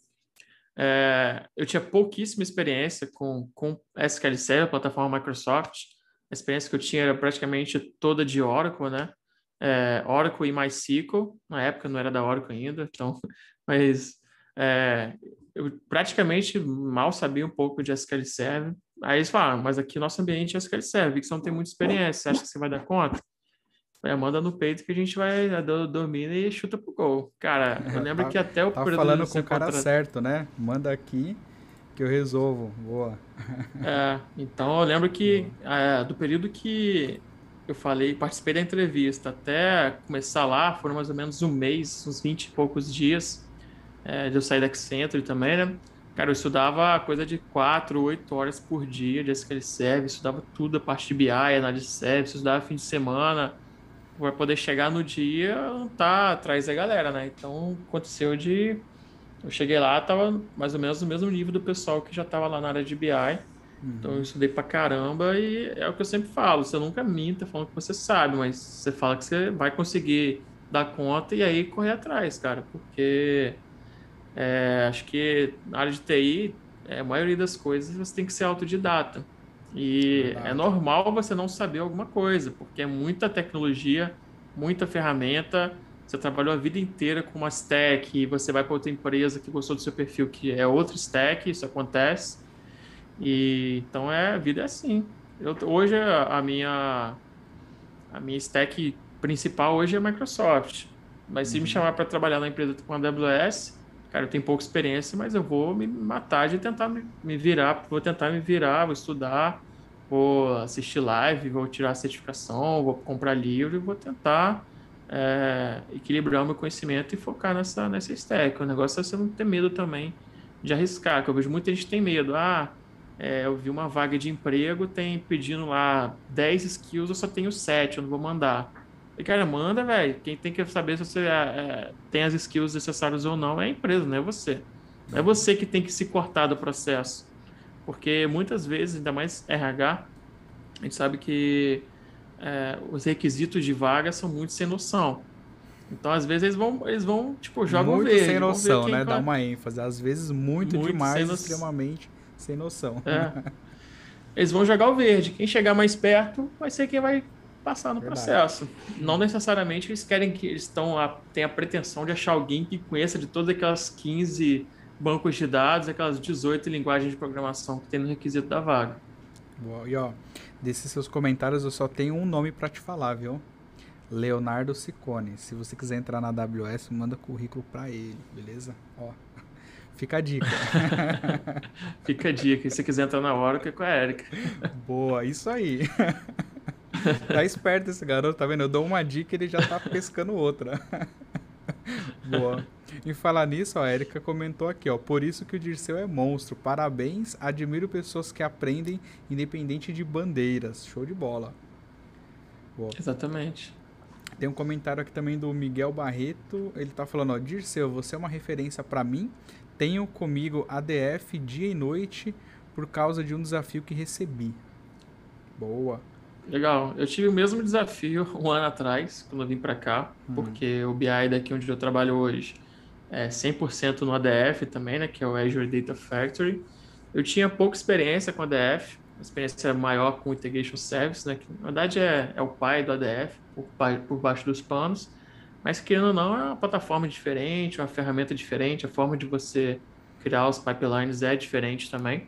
É, eu tinha pouquíssima experiência com, com SQL Server, plataforma Microsoft. A experiência que eu tinha era praticamente toda de Oracle, né? é, Oracle e MySQL, na época não era da Oracle ainda, então, mas é, eu praticamente mal sabia um pouco de SQL Server. Aí eles falaram, ah, mas aqui nosso ambiente é SQL Server, que você não tem muita experiência, você acha que você vai dar conta? É, manda no peito que a gente vai né, dormir e chuta pro gol. Cara, eu lembro tá, que até o tá falando com o cara contra... certo, né? Manda aqui que eu resolvo. Boa. É, então eu lembro que é, do período que eu falei, participei da entrevista até começar lá, foram mais ou menos um mês, uns 20 e poucos dias é, de eu sair da Accenture também, né? Cara, eu estudava coisa de 4, 8 horas por dia de SQL Server, estudava tudo, a parte de BI, análise de service, estudava fim de semana, para poder chegar no dia tá atrás da galera, né? Então, aconteceu de... Eu cheguei lá, tava mais ou menos no mesmo nível do pessoal que já tava lá na área de BI, então eu estudei pra caramba e é o que eu sempre falo, você nunca minta falando que você sabe, mas você fala que você vai conseguir dar conta e aí correr atrás, cara, porque é, acho que na área de TI, é, a maioria das coisas você tem que ser autodidata. E Verdade. é normal você não saber alguma coisa, porque é muita tecnologia, muita ferramenta. Você trabalhou a vida inteira com uma stack e você vai para outra empresa que gostou do seu perfil, que é outro stack, isso acontece. E então é a vida é assim. Eu, hoje a minha a minha stack principal hoje é Microsoft. Mas se me uhum. chamar para trabalhar na empresa com a AWS, cara, eu tenho pouca experiência, mas eu vou me matar de tentar me, me virar, vou tentar me virar, vou estudar, vou assistir live, vou tirar certificação, vou comprar livro e vou tentar é, equilibrar o meu conhecimento e focar nessa, nessa stack. O negócio é você não ter medo também de arriscar, que eu vejo muita gente tem medo. Ah, é, eu vi uma vaga de emprego, tem pedindo lá 10 skills, eu só tenho 7, eu não vou mandar. E, cara, manda, velho. Quem tem que saber se você é, é, tem as skills necessárias ou não é a empresa, não é você. Não é você que tem que se cortar do processo. Porque muitas vezes, ainda mais RH, a gente sabe que é, os requisitos de vaga são muito sem noção. Então, às vezes, eles vão, eles vão tipo, jogam muito verde. sem noção, né? Vai... Dá uma ênfase. Às vezes, muito, muito demais, sem extremamente sem noção. É. Eles vão jogar o verde. Quem chegar mais perto vai ser quem vai passar no Verdade. processo. Não necessariamente eles querem que eles estão a, têm a pretensão de achar alguém que conheça de todas aquelas 15 bancos de dados, aquelas 18 linguagens de programação que tem no requisito da vaga. Boa. E ó, desses seus comentários eu só tenho um nome para te falar, viu? Leonardo Ciccone. Se você quiser entrar na AWS, manda currículo para ele, beleza? Ó, fica a dica. fica a dica. E se quiser entrar na hora, que é com a Erika. Boa, isso aí. tá esperto esse garoto, tá vendo? Eu dou uma dica e ele já tá pescando outra. Boa. Em falar nisso, a Erika comentou aqui, ó. Por isso que o Dirceu é monstro. Parabéns. Admiro pessoas que aprendem independente de bandeiras. Show de bola. Boa. Exatamente. Tem um comentário aqui também do Miguel Barreto. Ele tá falando, ó, Dirceu, você é uma referência para mim. Tenho comigo ADF dia e noite por causa de um desafio que recebi. Boa. Legal. Eu tive o mesmo desafio um ano atrás, quando eu vim para cá, uhum. porque o BI daqui onde eu trabalho hoje é 100% no ADF também, né, que é o Azure Data Factory. Eu tinha pouca experiência com ADF, experiência maior com Integration Service, né, que na verdade é, é o pai do ADF, por, por baixo dos panos, mas querendo ou não, é uma plataforma diferente, uma ferramenta diferente, a forma de você criar os pipelines é diferente também.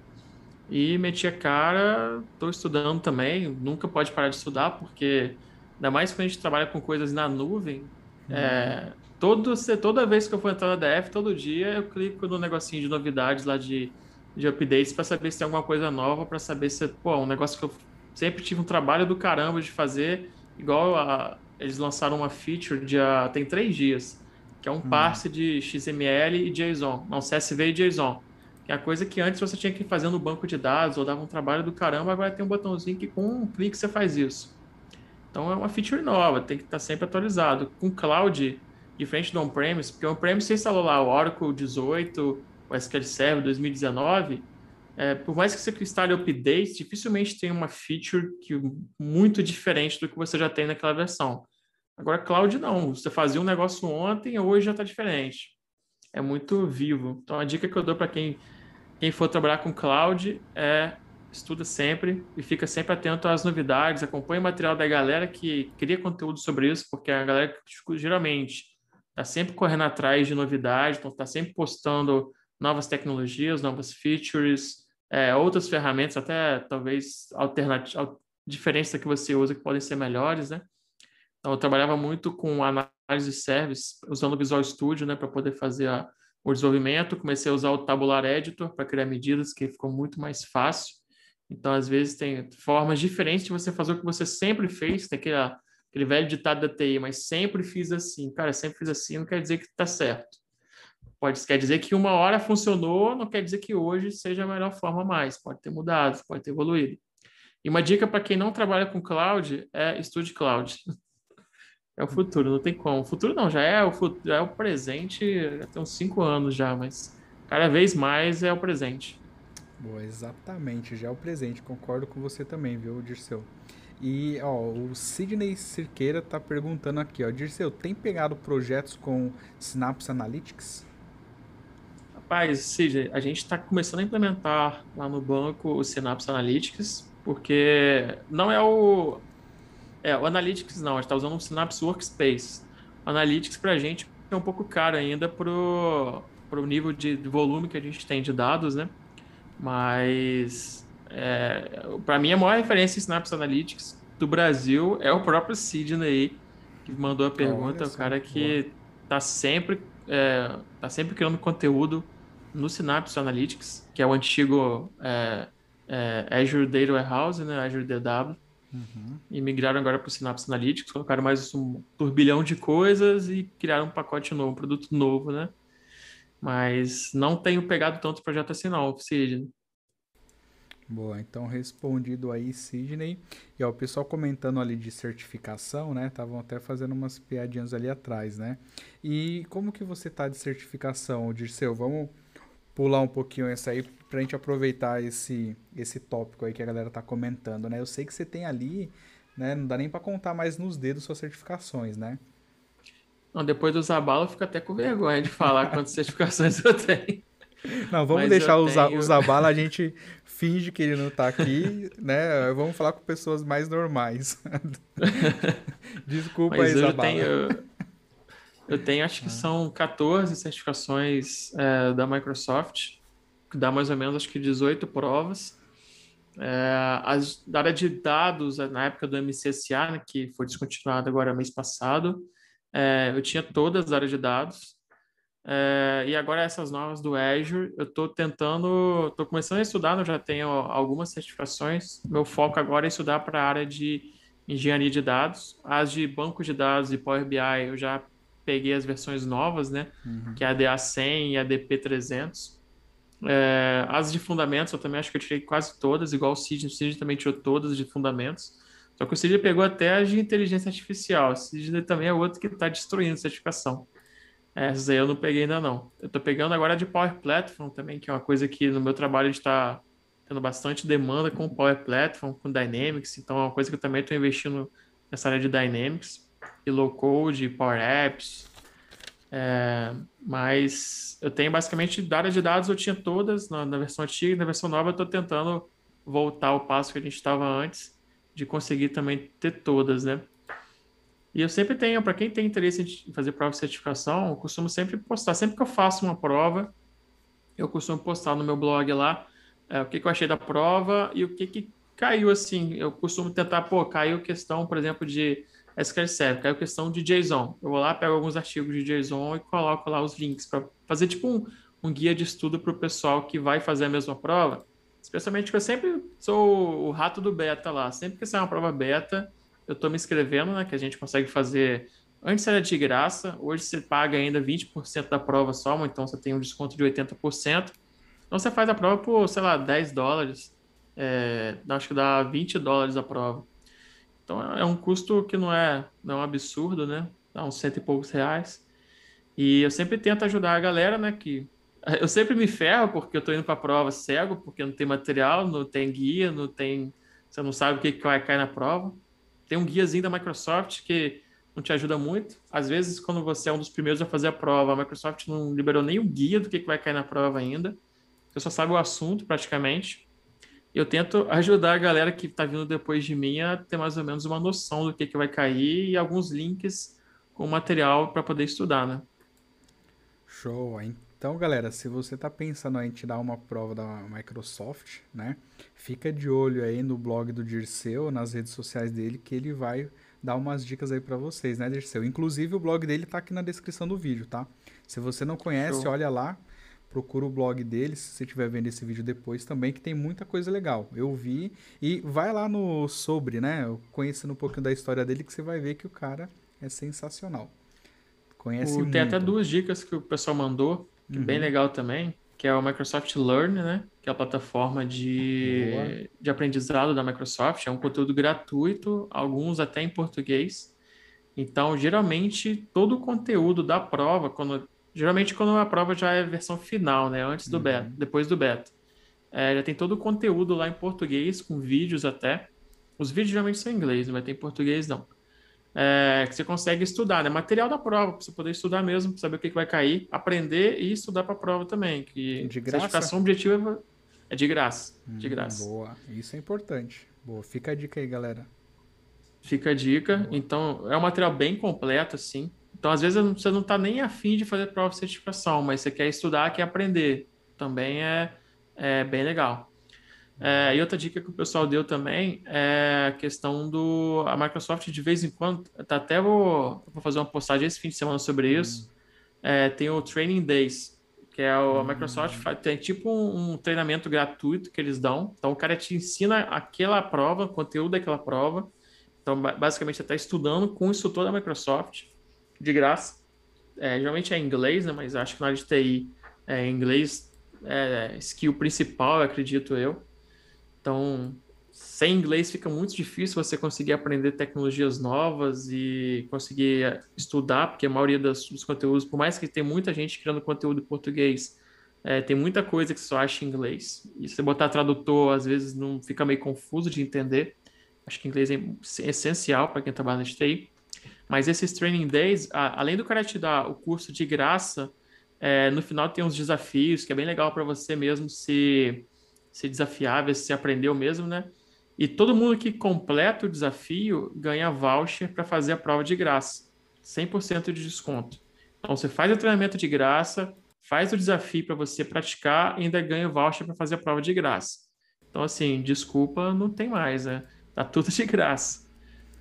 E meti a cara, estou estudando também, nunca pode parar de estudar, porque ainda mais quando a gente trabalha com coisas na nuvem, uhum. é, todo, toda vez que eu for entrar na DF, todo dia eu clico no negocinho de novidades lá de, de updates para saber se tem alguma coisa nova, para saber se, pô, um negócio que eu sempre tive um trabalho do caramba de fazer, igual a, eles lançaram uma feature de, tem três dias, que é um uhum. parse de XML e JSON, não CSV e JSON que é a coisa que antes você tinha que fazer no banco de dados ou dava um trabalho do caramba, agora tem um botãozinho que com um clique você faz isso. Então é uma feature nova, tem que estar sempre atualizado. Com cloud, diferente do on-premise, porque on-premise você instalou lá o Oracle 18, o SQL Server 2019, é, por mais que você instale updates, dificilmente tem uma feature que, muito diferente do que você já tem naquela versão. Agora, cloud não. Você fazia um negócio ontem, hoje já está diferente. É muito vivo. Então, a dica que eu dou para quem quem for trabalhar com cloud, é estuda sempre e fica sempre atento às novidades, acompanha o material da galera que cria conteúdo sobre isso, porque a galera geralmente está sempre correndo atrás de novidades, então está sempre postando novas tecnologias, novas features, é, outras ferramentas, até talvez alternativas, diferentes que você usa que podem ser melhores, né? Então, eu trabalhava muito com análise de service, usando o Visual Studio, né, para poder fazer a, o desenvolvimento, comecei a usar o Tabular Editor para criar medidas, que ficou muito mais fácil. Então, às vezes, tem formas diferentes de você fazer o que você sempre fez, tem aquele, aquele velho ditado da TI, mas sempre fiz assim. Cara, sempre fiz assim, não quer dizer que está certo. Pode, quer dizer que uma hora funcionou, não quer dizer que hoje seja a melhor forma mais. Pode ter mudado, pode ter evoluído. E uma dica para quem não trabalha com cloud é estude cloud. É o futuro, não tem como. O futuro não, já é o, futuro, já é o presente, já tem uns cinco anos já, mas cada vez mais é o presente. Boa, exatamente, já é o presente. Concordo com você também, viu, Dirceu? E, ó, o Sidney Cirqueira tá perguntando aqui, ó, Dirceu, tem pegado projetos com Synapse Analytics? Rapaz, Sidney, a gente está começando a implementar lá no banco o Synapse Analytics, porque não é o, é, o Analytics não, a gente está usando um Synapse Workspace. O Analytics para a gente é um pouco caro ainda pro, pro nível de, volume que a gente tem de dados, né? Mas é, para mim a maior referência em Synapse Analytics do Brasil é o próprio Sidney que mandou a pergunta, o cara que está sempre é, tá sempre criando conteúdo no Synapse Analytics, que é o antigo é, é, Azure Data Warehouse, né, Azure DW. Uhum. E migraram agora para o Synapse Analytics, colocaram mais um turbilhão de coisas e criaram um pacote novo, um produto novo, né? Mas não tenho pegado tanto projeto assim não, Sidney. Boa, então respondido aí, Sidney. E ó, o pessoal comentando ali de certificação, né? Estavam até fazendo umas piadinhas ali atrás, né? E como que você tá de certificação, Dirceu? Vamos pular um pouquinho essa aí pra gente aproveitar esse, esse tópico aí que a galera tá comentando, né? Eu sei que você tem ali, né? Não dá nem para contar mais nos dedos suas certificações, né? Não, depois do Zabala eu fico até com vergonha de falar quantas certificações eu tenho. Não, vamos Mas deixar o, tenho... o Zabala, a gente finge que ele não tá aqui, né? Vamos falar com pessoas mais normais. Desculpa Mas aí, eu Zabala. Tenho, eu tenho, acho que ah. são 14 certificações é, da Microsoft, que dá mais ou menos, acho que 18 provas. É, as, da área de dados, na época do MCSA, né, que foi descontinuado agora mês passado, é, eu tinha todas as áreas de dados. É, e agora essas novas do Azure, eu estou tentando, estou começando a estudar, eu já tenho algumas certificações. Meu foco agora é estudar para a área de engenharia de dados. As de banco de dados e Power BI eu já peguei as versões novas, né? Uhum. Que é a DA100 e a DP300. É, as de fundamentos eu também acho que eu tirei quase todas, igual o Cid. O Cid também tirou todas de fundamentos. Só que o Cid pegou até as de inteligência artificial. O Cid também é outro que está destruindo a certificação. Essas aí eu não peguei ainda não. Eu tô pegando agora de Power Platform também, que é uma coisa que no meu trabalho está tendo bastante demanda com Power Platform, com Dynamics, então é uma coisa que eu também estou investindo nessa área de Dynamics, e Low Code, Power Apps. É, mas eu tenho basicamente da área de dados, eu tinha todas na, na versão antiga, na versão nova eu estou tentando voltar ao passo que a gente estava antes, de conseguir também ter todas, né? E eu sempre tenho, para quem tem interesse em fazer prova de certificação, eu costumo sempre postar. Sempre que eu faço uma prova, eu costumo postar no meu blog lá é, o que, que eu achei da prova e o que, que caiu assim. Eu costumo tentar, pô, caiu questão, por exemplo, de SQL Server, caiu questão de JSON. Eu vou lá, pego alguns artigos de JSON e coloco lá os links para fazer tipo um, um guia de estudo para o pessoal que vai fazer a mesma prova. Especialmente que eu sempre sou o rato do beta lá. Sempre que sai uma prova beta, eu estou me inscrevendo, né? Que a gente consegue fazer. Antes era de graça, hoje você paga ainda 20% da prova só, então você tem um desconto de 80%. Então você faz a prova por, sei lá, 10 dólares. É, acho que dá 20 dólares a prova. Então é um custo que não é, não é um absurdo, né? Dá uns cento e poucos reais. E eu sempre tento ajudar a galera, né? Que eu sempre me ferro porque eu tô indo para a prova cego, porque não tem material, não tem guia, não tem. Você não sabe o que, que vai cair na prova. Tem um guiazinho da Microsoft que não te ajuda muito. Às vezes, quando você é um dos primeiros a fazer a prova, a Microsoft não liberou nem o guia do que, que vai cair na prova ainda. Você só sabe o assunto, praticamente. Eu tento ajudar a galera que está vindo depois de mim a ter mais ou menos uma noção do que, que vai cair e alguns links com material para poder estudar, né? Show, hein? Então, galera, se você está pensando em tirar uma prova da Microsoft, né, fica de olho aí no blog do Dirceu, nas redes sociais dele, que ele vai dar umas dicas aí para vocês, né, Dirceu? Inclusive, o blog dele está aqui na descrição do vídeo, tá? Se você não conhece, Show. olha lá, procura o blog dele, se você estiver vendo esse vídeo depois também, que tem muita coisa legal. Eu vi e vai lá no sobre, né, conhecendo um pouquinho da história dele, que você vai ver que o cara é sensacional. Conhece o, muito. Tem até duas dicas que o pessoal mandou que uhum. bem legal também, que é o Microsoft Learn, né? Que é a plataforma de, de aprendizado da Microsoft. É um conteúdo gratuito, alguns até em português. Então, geralmente, todo o conteúdo da prova, quando, geralmente quando a prova já é versão final, né? Antes do uhum. beta, depois do beta. É, já tem todo o conteúdo lá em português, com vídeos até. Os vídeos geralmente são em inglês, não vai ter em português, não é, que você consegue estudar, né? Material da prova, para você poder estudar mesmo, saber o que, que vai cair, aprender e estudar para a prova também. Que de graça? certificação objetiva é de graça. De hum, graça. Boa, isso é importante. Boa, fica a dica aí, galera. Fica a dica. Boa. Então, é um material bem completo, assim. Então, às vezes, você não está nem afim de fazer prova de certificação, mas você quer estudar, quer aprender. Também é, é bem legal. É, e outra dica que o pessoal deu também é a questão do. A Microsoft, de vez em quando, tá até vou, vou fazer uma postagem esse fim de semana sobre isso. Hum. É, tem o Training Days, que é o, a hum. Microsoft faz, tem tipo um, um, treinamento gratuito que eles dão. Então o cara te ensina aquela prova, o conteúdo daquela prova. Então, basicamente, você está estudando com o instrutor da Microsoft, de graça. É, geralmente é em inglês, né? Mas acho que na área de TI é inglês é skill principal, acredito eu. Então, sem inglês fica muito difícil você conseguir aprender tecnologias novas e conseguir estudar, porque a maioria dos, dos conteúdos, por mais que tenha muita gente criando conteúdo em português, É, tem muita coisa que só acha em inglês. E se você botar tradutor, às vezes não fica meio confuso de entender. Acho que inglês é essencial para quem trabalha na TI. Mas esses training days, a, além do cara te dar o curso de graça, é, no final tem uns desafios que é bem legal para você mesmo se, se desafiar, ver se você aprendeu mesmo, né? E todo mundo que completa o desafio ganha voucher para fazer a prova de graça. 100% de desconto. Então, você faz o treinamento de graça, faz o desafio para você praticar e ainda ganha o voucher para fazer a prova de graça. Então, assim, desculpa, não tem mais, né? Tá tudo de graça.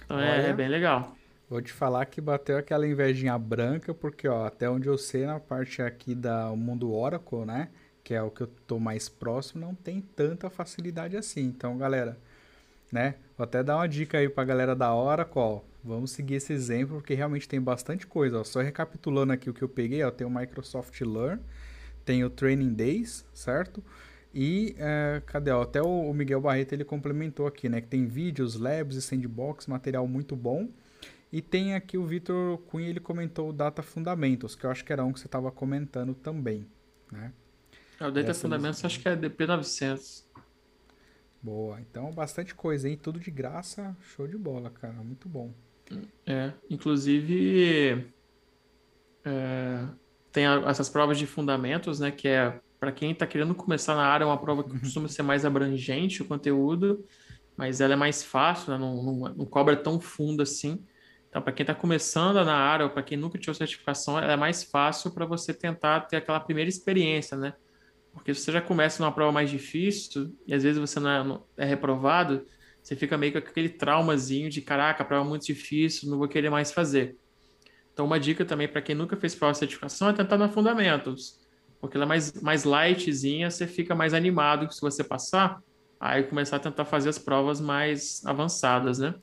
Então, é, é bem legal. Vou te falar que bateu aquela invejinha branca, porque, ó, até onde eu sei, na parte aqui do mundo Oracle, né? Que é o que eu tô mais próximo, não tem tanta facilidade assim. Então, galera, né? Vou até dar uma dica aí pra galera da Oracle. Vamos seguir esse exemplo, porque realmente tem bastante coisa. Ó. Só recapitulando aqui o que eu peguei, ó, tem o Microsoft Learn, tem o Training Days, certo? E é, cadê? Ó, até o, Miguel Barreto ele complementou aqui, né? Que tem vídeos, labs e sandbox, material muito bom. E tem aqui o Vitor Cunha, ele comentou o Data Fundamentals, que eu acho que era um que você estava comentando também, né? É, o Data Essa Fundamentals acho que é DP900. Boa, então bastante coisa, hein? Tudo de graça, show de bola, cara, muito bom. É, inclusive é, tem essas provas de fundamentos, né? Que é para quem está querendo começar na área, é uma prova que costuma ser mais abrangente o conteúdo, mas ela é mais fácil, né, não, não, não cobra tão fundo assim. Então, para quem está começando na área ou para quem nunca tirou certificação, é mais fácil para você tentar ter aquela primeira experiência, né? Porque se você já começa numa prova mais difícil e às vezes você não é, não é reprovado, você fica meio com aquele traumazinho de caraca, a prova é muito difícil, não vou querer mais fazer. Então, uma dica também para quem nunca fez prova de certificação é tentar na Fundamentos, porque ela é mais, mais lightzinha, você fica mais animado se você passar, aí começar a tentar fazer as provas mais avançadas, né?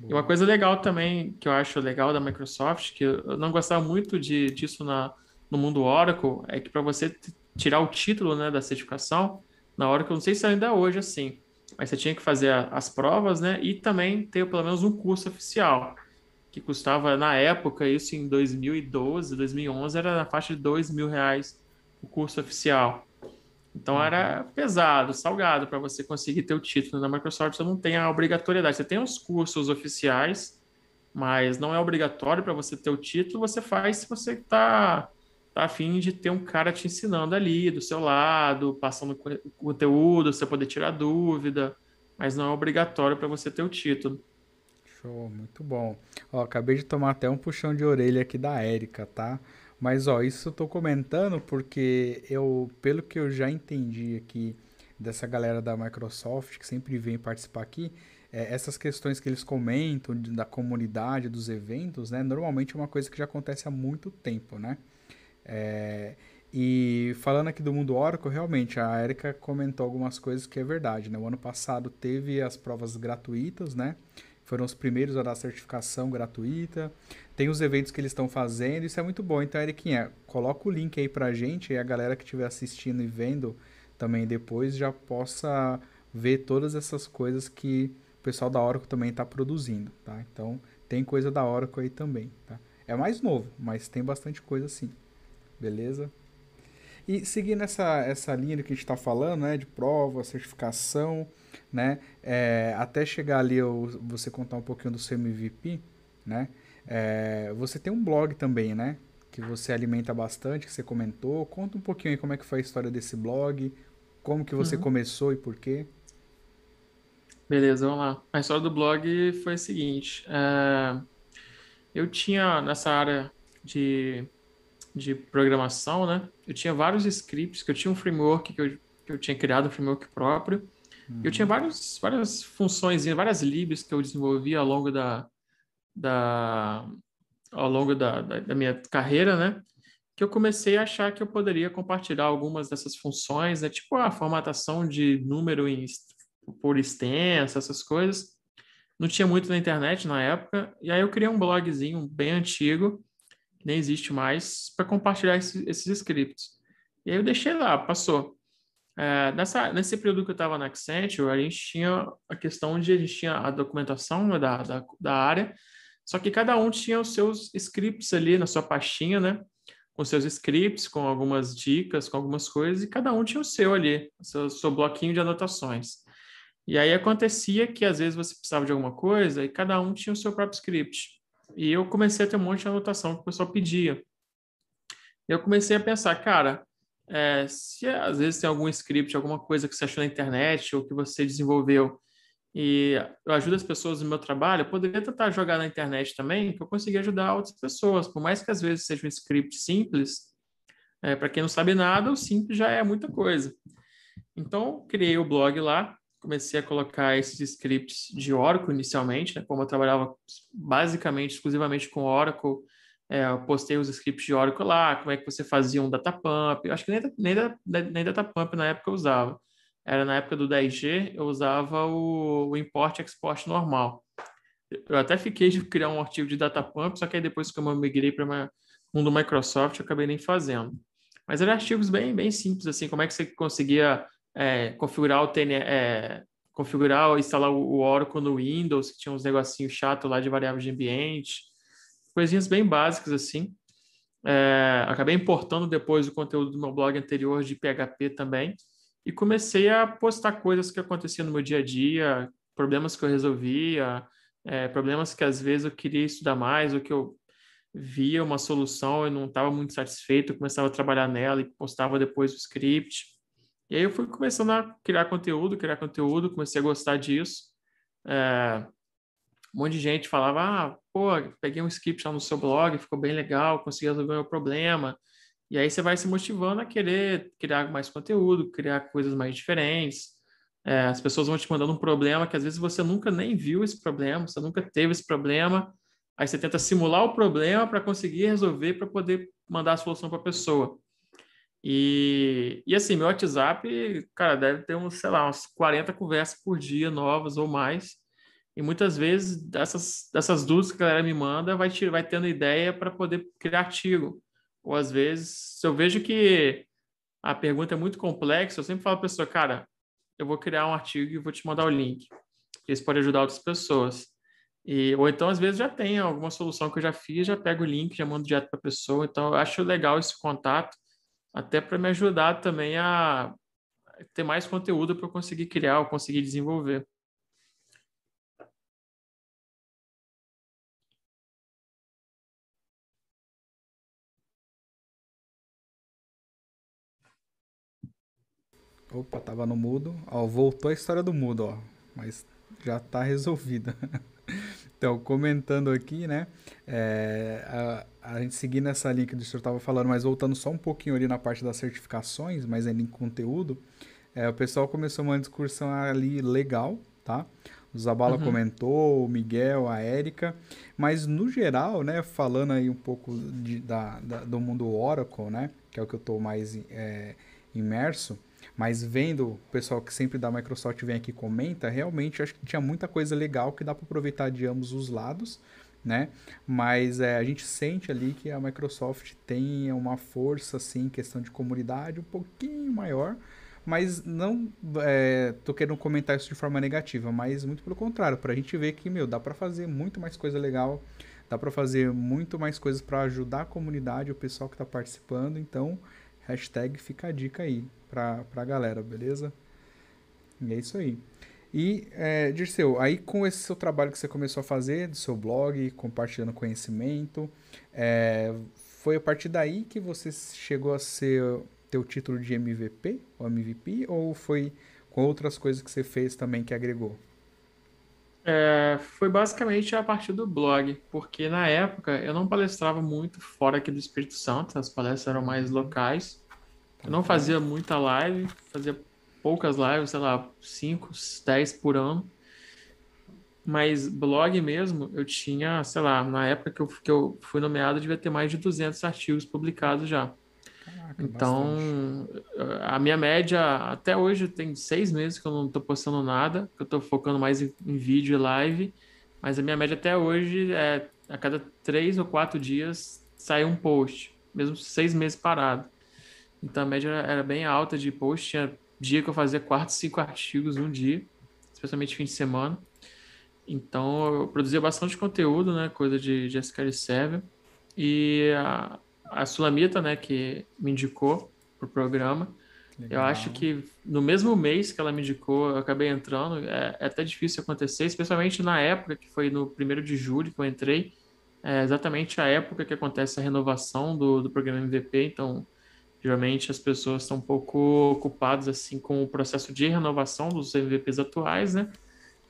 Boa. E uma coisa legal também, que eu acho legal da Microsoft, que eu não gostava muito de, disso na, no mundo Oracle, é que para você tirar o título né, da certificação, na eu não sei se ainda é hoje assim, mas você tinha que fazer as provas, né? E também ter pelo menos um curso oficial, que custava, na época, isso em 2012, 2011, era na faixa de dois mil reais o curso oficial. Então uhum. era pesado, salgado para você conseguir ter o título. Na Microsoft você não tem a obrigatoriedade. Você tem os cursos oficiais, mas não é obrigatório para você ter o título. Você faz se você está tá a fim de ter um cara te ensinando ali do seu lado, passando conteúdo, você poder tirar dúvida, mas não é obrigatório para você ter o título. Show, muito bom. Ó, acabei de tomar até um puxão de orelha aqui da Érica, tá? Mas ó, isso eu tô comentando porque eu, pelo que eu já entendi aqui dessa galera da Microsoft que sempre vem participar aqui, é, essas questões que eles comentam da comunidade, dos eventos, né? Normalmente é uma coisa que já acontece há muito tempo, né? É, e falando aqui do mundo Oracle, realmente, a Erika comentou algumas coisas que é verdade, né? O ano passado teve as provas gratuitas, né? Foram os primeiros a dar certificação gratuita. Tem os eventos que eles estão fazendo, isso é muito bom. Então, Eriquinha, coloca o link aí pra gente e a galera que estiver assistindo e vendo também depois já possa ver todas essas coisas que o pessoal da Oracle também está produzindo, tá? Então, tem coisa da Oracle aí também, tá? É mais novo, mas tem bastante coisa sim beleza? E seguindo essa, essa linha que a gente está falando, né, de prova, certificação, né, é, até chegar ali eu, você contar um pouquinho do seu MVP, né, é, você tem um blog também, né, que você alimenta bastante, que você comentou. Conta um pouquinho aí como é que foi a história desse blog, como que você uhum. começou e por quê. Beleza, vamos lá. A história do blog foi a seguinte, é, eu tinha nessa área de de programação, né? Eu tinha vários scripts, que eu tinha um framework que eu, que eu tinha criado, um framework próprio. Uhum. Eu tinha uhum. vários, várias funções, várias libs que eu desenvolvi ao longo da, da ao longo da, da, da, minha carreira, né? Que eu comecei a achar que eu poderia compartilhar algumas dessas funções, né? Tipo a formatação de número em, por extenso, essas coisas. Não tinha muito na internet na época. E aí eu criei um blogzinho bem antigo, que nem existe mais, para compartilhar esse, esses scripts. E aí eu deixei lá, passou. É, nessa, nesse período que eu estava na Accenture, a gente tinha a questão de a gente tinha a documentação né, da, da, da área, só que cada um tinha os seus scripts ali na sua pastinha, né? com seus scripts, com algumas dicas, com algumas coisas, e cada um tinha o seu ali, o seu, seu bloquinho de anotações. E aí acontecia que às vezes você precisava de alguma coisa e cada um tinha o seu próprio script. E eu comecei a ter um monte de anotação que o pessoal pedia. Eu comecei a pensar, cara, é, se às vezes tem algum script, alguma coisa que você achou na internet ou que você desenvolveu e eu ajudo as pessoas no meu trabalho, eu poderia tentar jogar na internet também, que eu consegui ajudar outras pessoas, por mais que às vezes seja um script simples, é, para quem não sabe nada, o simples já é muita coisa. Então, criei o blog lá, comecei a colocar esses scripts de Oracle inicialmente, né? como eu trabalhava basicamente, exclusivamente com Oracle, é, eu postei os scripts de Oracle lá, como é que você fazia um datapump, eu acho que nem, nem, nem datapump na época eu usava, era na época do 10G, eu usava o, o import export normal. Eu até fiquei de criar um artigo de datapump, só que aí depois que eu migrei para o mundo Microsoft, eu acabei nem fazendo. Mas eram artigos bem, bem simples, assim, como é que você conseguia é, configurar o TN, é, configurar ou instalar o Oracle no Windows, que tinha uns negocinhos chatos lá de variáveis de ambiente, coisinhas bem básicas assim. É, acabei importando depois o conteúdo do meu blog anterior de PHP também e comecei a postar coisas que aconteciam no meu dia a dia, problemas que eu resolvia, é, problemas que às vezes eu queria estudar mais ou que eu via uma solução e não estava muito satisfeito, começava a trabalhar nela e postava depois o script. E aí eu fui começando a criar conteúdo, criar conteúdo, comecei a gostar disso. É, um monte de gente falava, ah, pô, peguei um script lá no seu blog, ficou bem legal, consegui resolver o meu problema. E aí você vai se motivando a querer criar mais conteúdo, criar coisas mais diferentes. É, as pessoas vão te mandando um problema que às vezes você nunca nem viu esse problema, você nunca teve esse problema. Aí você tenta simular o problema para conseguir resolver, para poder mandar a solução para a pessoa. E, e assim, meu WhatsApp, cara, deve ter uns, sei lá, uns 40 conversas por dia novas ou mais. E muitas vezes dessas, dessas dúvidas que a galera me manda, vai, vai tendo ideia para poder criar artigo. Ou às vezes, se eu vejo que a pergunta é muito complexa, eu sempre falo para a pessoa, cara, eu vou criar um artigo e vou te mandar o link. Isso pode ajudar outras pessoas. E, ou então, às vezes, já tem alguma solução que eu já fiz, já pego o link, já mando direto para a pessoa. Então, eu acho legal esse contato até para me ajudar também a ter mais conteúdo para eu conseguir criar ou conseguir desenvolver. Opa, tava no mudo. Ó, voltou a história do mudo, ó. Mas já tá resolvida. então, comentando aqui, né? É, a, a gente seguindo essa linha que o senhor estava falando, mas voltando só um pouquinho ali na parte das certificações, mas ainda em conteúdo, é, o pessoal começou uma discussão ali legal, tá? O Zabala uhum. comentou, o Miguel, a Érica, mas no geral, né, falando aí um pouco de, da, da, do mundo Oracle, né, que é o que eu estou mais é, imerso, mas vendo o pessoal que sempre da Microsoft vem aqui e comenta, realmente acho que tinha muita coisa legal que dá para aproveitar de ambos os lados né? Mas é, a gente sente ali que a Microsoft tem uma força, assim, em questão de comunidade um pouquinho maior, mas não é, tô querendo comentar isso de forma negativa, mas muito pelo contrário, para a gente ver que, meu, dá para fazer muito mais coisa legal, dá para fazer muito mais coisas para ajudar a comunidade, o pessoal que está participando, então, hashtag fica a dica aí para a galera, beleza? E é isso aí. E, é, Dirceu, aí com esse seu trabalho que você começou a fazer, do seu blog, compartilhando conhecimento, é, foi a partir daí que você chegou a ser ter o título de MVP, ou MVP, ou foi com outras coisas que você fez também que agregou? É, foi basicamente a partir do blog, porque na época eu não palestrava muito fora aqui do Espírito Santo, as palestras eram mais locais. Eu não fazia muita live, fazia poucas lives, sei lá, 5, 10 por ano. Mas blog mesmo, eu tinha, sei lá, na época que eu, que eu fui nomeado, devia ter mais de 200 artigos publicados já. Caraca, então, bastante. a minha média, até hoje, tem seis meses que eu não estou postando nada, que eu estou focando mais em, em, vídeo e live, mas a minha média até hoje é a cada três ou quatro dias sai um post, mesmo seis meses parado. Então a média era bem alta de post, tinha dia que eu fazia quatro, cinco artigos um dia, especialmente fim de semana. Então eu produzia bastante conteúdo, né, coisa de, de SQL Server. E a, a Sulamita, né, que me indicou pro programa. Legal. Eu acho que no mesmo mês que ela me indicou, eu acabei entrando. É, é, até difícil acontecer, especialmente na época que foi no primeiro de julho que eu entrei. É exatamente a época que acontece a renovação do, do programa MVP. Então, geralmente as pessoas estão um pouco ocupadas assim com o processo de renovação dos MVPs atuais, né?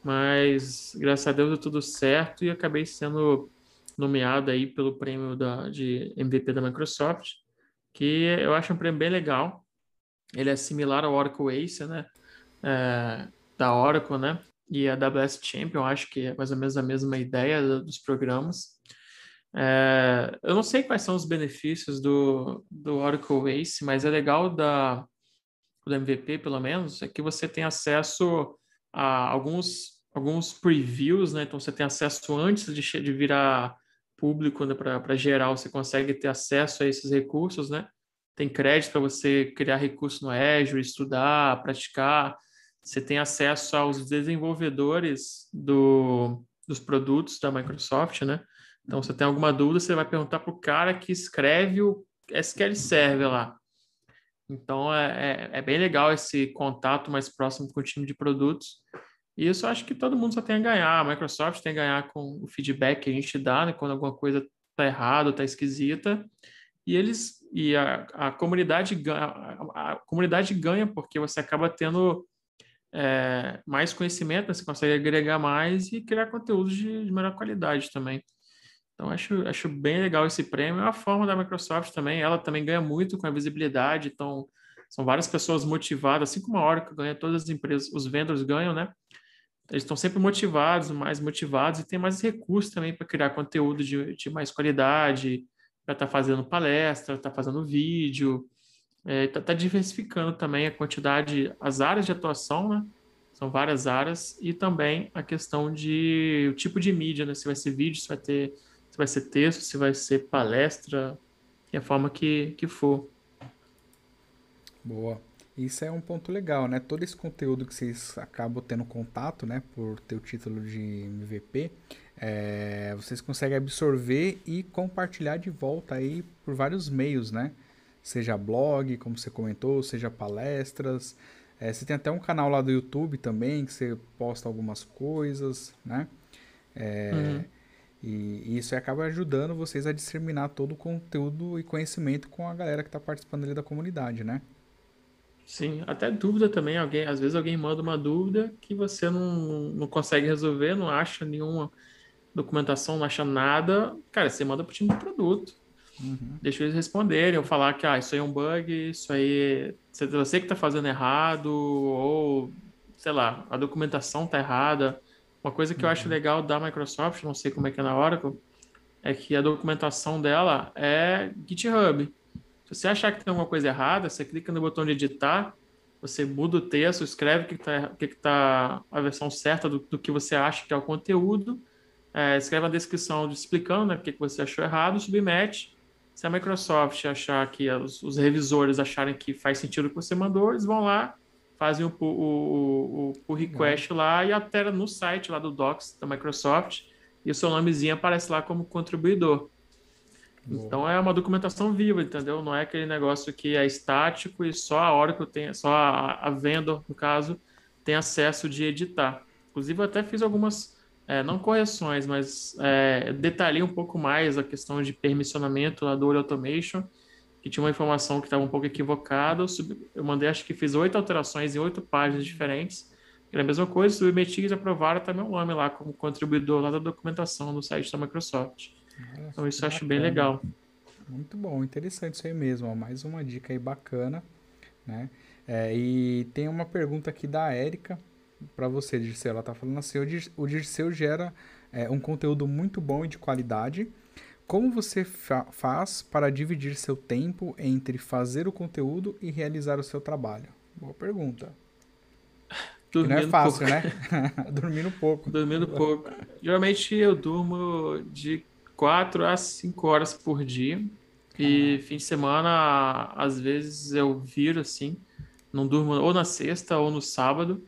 Mas graças a Deus deu tudo certo e acabei sendo nomeado aí pelo prêmio da, de MVP da Microsoft, que eu acho um prêmio bem legal. Ele é similar ao Oracle Ace, né? É, da Oracle, né? E a AWS Champion, acho que é mais ou menos a mesma ideia dos programas. É, eu não sei quais são os benefícios do, do Oracle Ace, mas é legal da, do MVP, pelo menos, é que você tem acesso a alguns, alguns previews, né? Então você tem acesso antes de, de virar público né? para geral, você consegue ter acesso a esses recursos, né? Tem crédito para você criar recurso no Azure, estudar, praticar. Você tem acesso aos desenvolvedores do, dos produtos da Microsoft, né? Então, você tem alguma dúvida, você vai perguntar para o cara que escreve o SQL Server lá. Então, é, é, é, bem legal esse contato mais próximo com o time de produtos. E isso eu acho que todo mundo só tem a ganhar. A Microsoft tem a ganhar com o feedback que a gente dá, né, quando alguma coisa está errada, está esquisita. E eles e a, a comunidade ganha, a, a, comunidade ganha porque você acaba tendo é, mais conhecimento, né? você consegue agregar mais e criar conteúdos de, de melhor qualidade também. Então, acho, acho bem legal esse prêmio. É a forma da Microsoft também, ela também ganha muito com a visibilidade. Então, são várias pessoas motivadas, assim como a Oracle ganha, todas as empresas, os vendors ganham, né? Eles estão sempre motivados, mais motivados, e tem mais recursos também para criar conteúdo de, de mais qualidade, para estar tá fazendo palestra, estar tá fazendo vídeo, está é, tá, tá diversificando também a quantidade, as áreas de atuação, né? São várias áreas, e também a questão de o tipo de mídia, né? Se vai ser vídeo, se vai ter se vai ser texto, se vai ser palestra, e a forma que, que for. Boa. Isso é um ponto legal, né? Todo esse conteúdo que vocês acabam tendo contato, né? Por ter o título de MVP, é, vocês conseguem absorver e compartilhar de volta aí por vários meios, né? Seja blog, como você comentou, seja palestras. É, você tem até um canal lá do YouTube também que você posta algumas coisas, né? É, uhum. E, isso acaba ajudando vocês a disseminar todo o conteúdo e conhecimento com a galera que está participando ali da comunidade, né? Sim, até dúvida também. Alguém, às vezes alguém manda uma dúvida que você não, não consegue resolver, não acha nenhuma documentação, não acha nada. Cara, você manda para o time de produto. Uhum. Deixa eles responderem, ou falar que ah, isso aí é um bug, isso aí é você que está fazendo errado, ou sei lá, a documentação está errada. Uma coisa que eu acho uhum. legal da Microsoft, não sei como é que é na Oracle, é que a documentação dela é GitHub. Se você achar que tem alguma coisa errada, você clica no botão de editar, você muda o texto, escreve o que está que tá a versão certa do, do, que você acha que é o conteúdo, é, escreve a descrição explicando né, o que, que você achou errado, submete. Se a Microsoft achar que os, os revisores acharem que faz sentido o que você mandou, eles vão lá fazem o, o, o, o request lá e altera no site lá do Docs da Microsoft e o seu nomezinho aparece lá como contribuidor. Boa. Então é uma documentação viva, entendeu? Não é aquele negócio que é estático e só a Oracle tem, só a, a vendor, no caso, tem acesso de editar. Inclusive, eu até fiz algumas, é, não correções, mas é, detalhei um pouco mais a questão de permissionamento lá do Automation que tinha uma informação que estava um pouco equivocada. Eu, sub... eu, mandei, acho que fiz oito alterações em oito páginas diferentes. Era a mesma coisa, submeti e aprovaram até meu nome lá como contribuidor lá da documentação no site da Microsoft. Nossa, então isso eu acho bem legal. Muito bom, interessante isso aí mesmo. Ó. Mais uma dica aí bacana, né? É, e tem uma pergunta aqui da Érica para você, Dirceu. Ela está falando assim: o Dirceu gera é, um conteúdo muito bom e de qualidade como você fa faz para dividir seu tempo entre fazer o conteúdo e realizar o seu trabalho? Boa pergunta. Dormindo não é fácil, pouco. né? Dormindo pouco. Dormindo pouco. Geralmente eu durmo de 4 a 5 horas por dia. E fim de semana, às vezes eu viro assim. Não durmo ou na sexta ou no sábado.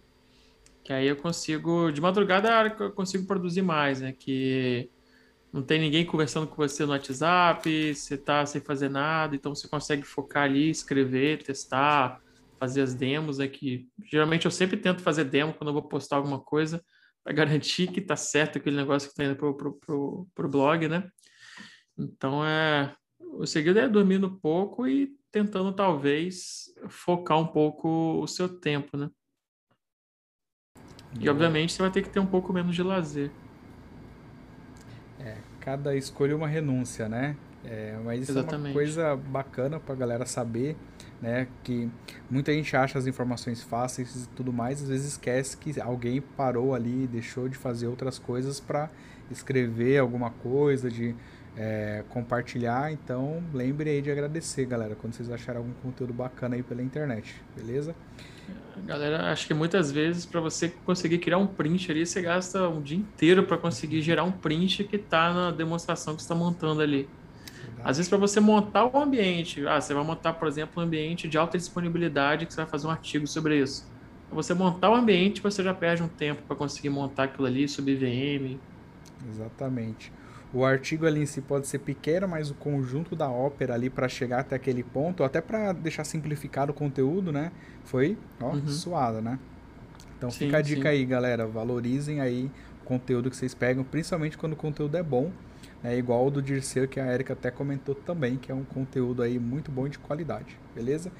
Que aí eu consigo. De madrugada é a hora que eu consigo produzir mais, né? Que não tem ninguém conversando com você no WhatsApp, você está sem fazer nada, então você consegue focar ali, escrever, testar, fazer as demos aqui. Geralmente eu sempre tento fazer demo quando eu vou postar alguma coisa para garantir que está certo aquele negócio que está indo pro, pro, pro, pro blog, né? Então é o segredo é dormindo pouco e tentando talvez focar um pouco o seu tempo, né? E obviamente você vai ter que ter um pouco menos de lazer. É, cada escolha é uma renúncia, né? É, mas isso Exatamente. é uma coisa bacana para a galera saber, né? Que muita gente acha as informações fáceis e tudo mais, às vezes esquece que alguém parou ali, deixou de fazer outras coisas para escrever alguma coisa, de é, compartilhar. Então, lembre aí de agradecer, galera, quando vocês acharem algum conteúdo bacana aí pela internet, beleza? Galera, acho que muitas vezes para você conseguir criar um print ali, você gasta um dia inteiro para conseguir gerar um print que está na demonstração que está montando ali. Verdade. Às vezes para você montar o ambiente, ah, você vai montar, por exemplo, um ambiente de alta disponibilidade que você vai fazer um artigo sobre isso. Para você montar o ambiente, você já perde um tempo para conseguir montar aquilo ali sob VM. Exatamente. O artigo ali em si pode ser pequeno, mas o conjunto da ópera ali para chegar até aquele ponto, até para deixar simplificado o conteúdo, né? Foi, ó, uhum. suado, né? Então sim, fica a dica sim. aí, galera. Valorizem aí o conteúdo que vocês pegam, principalmente quando o conteúdo é bom. É igual o do Dirceu, que a Erika até comentou também, que é um conteúdo aí muito bom de qualidade, beleza?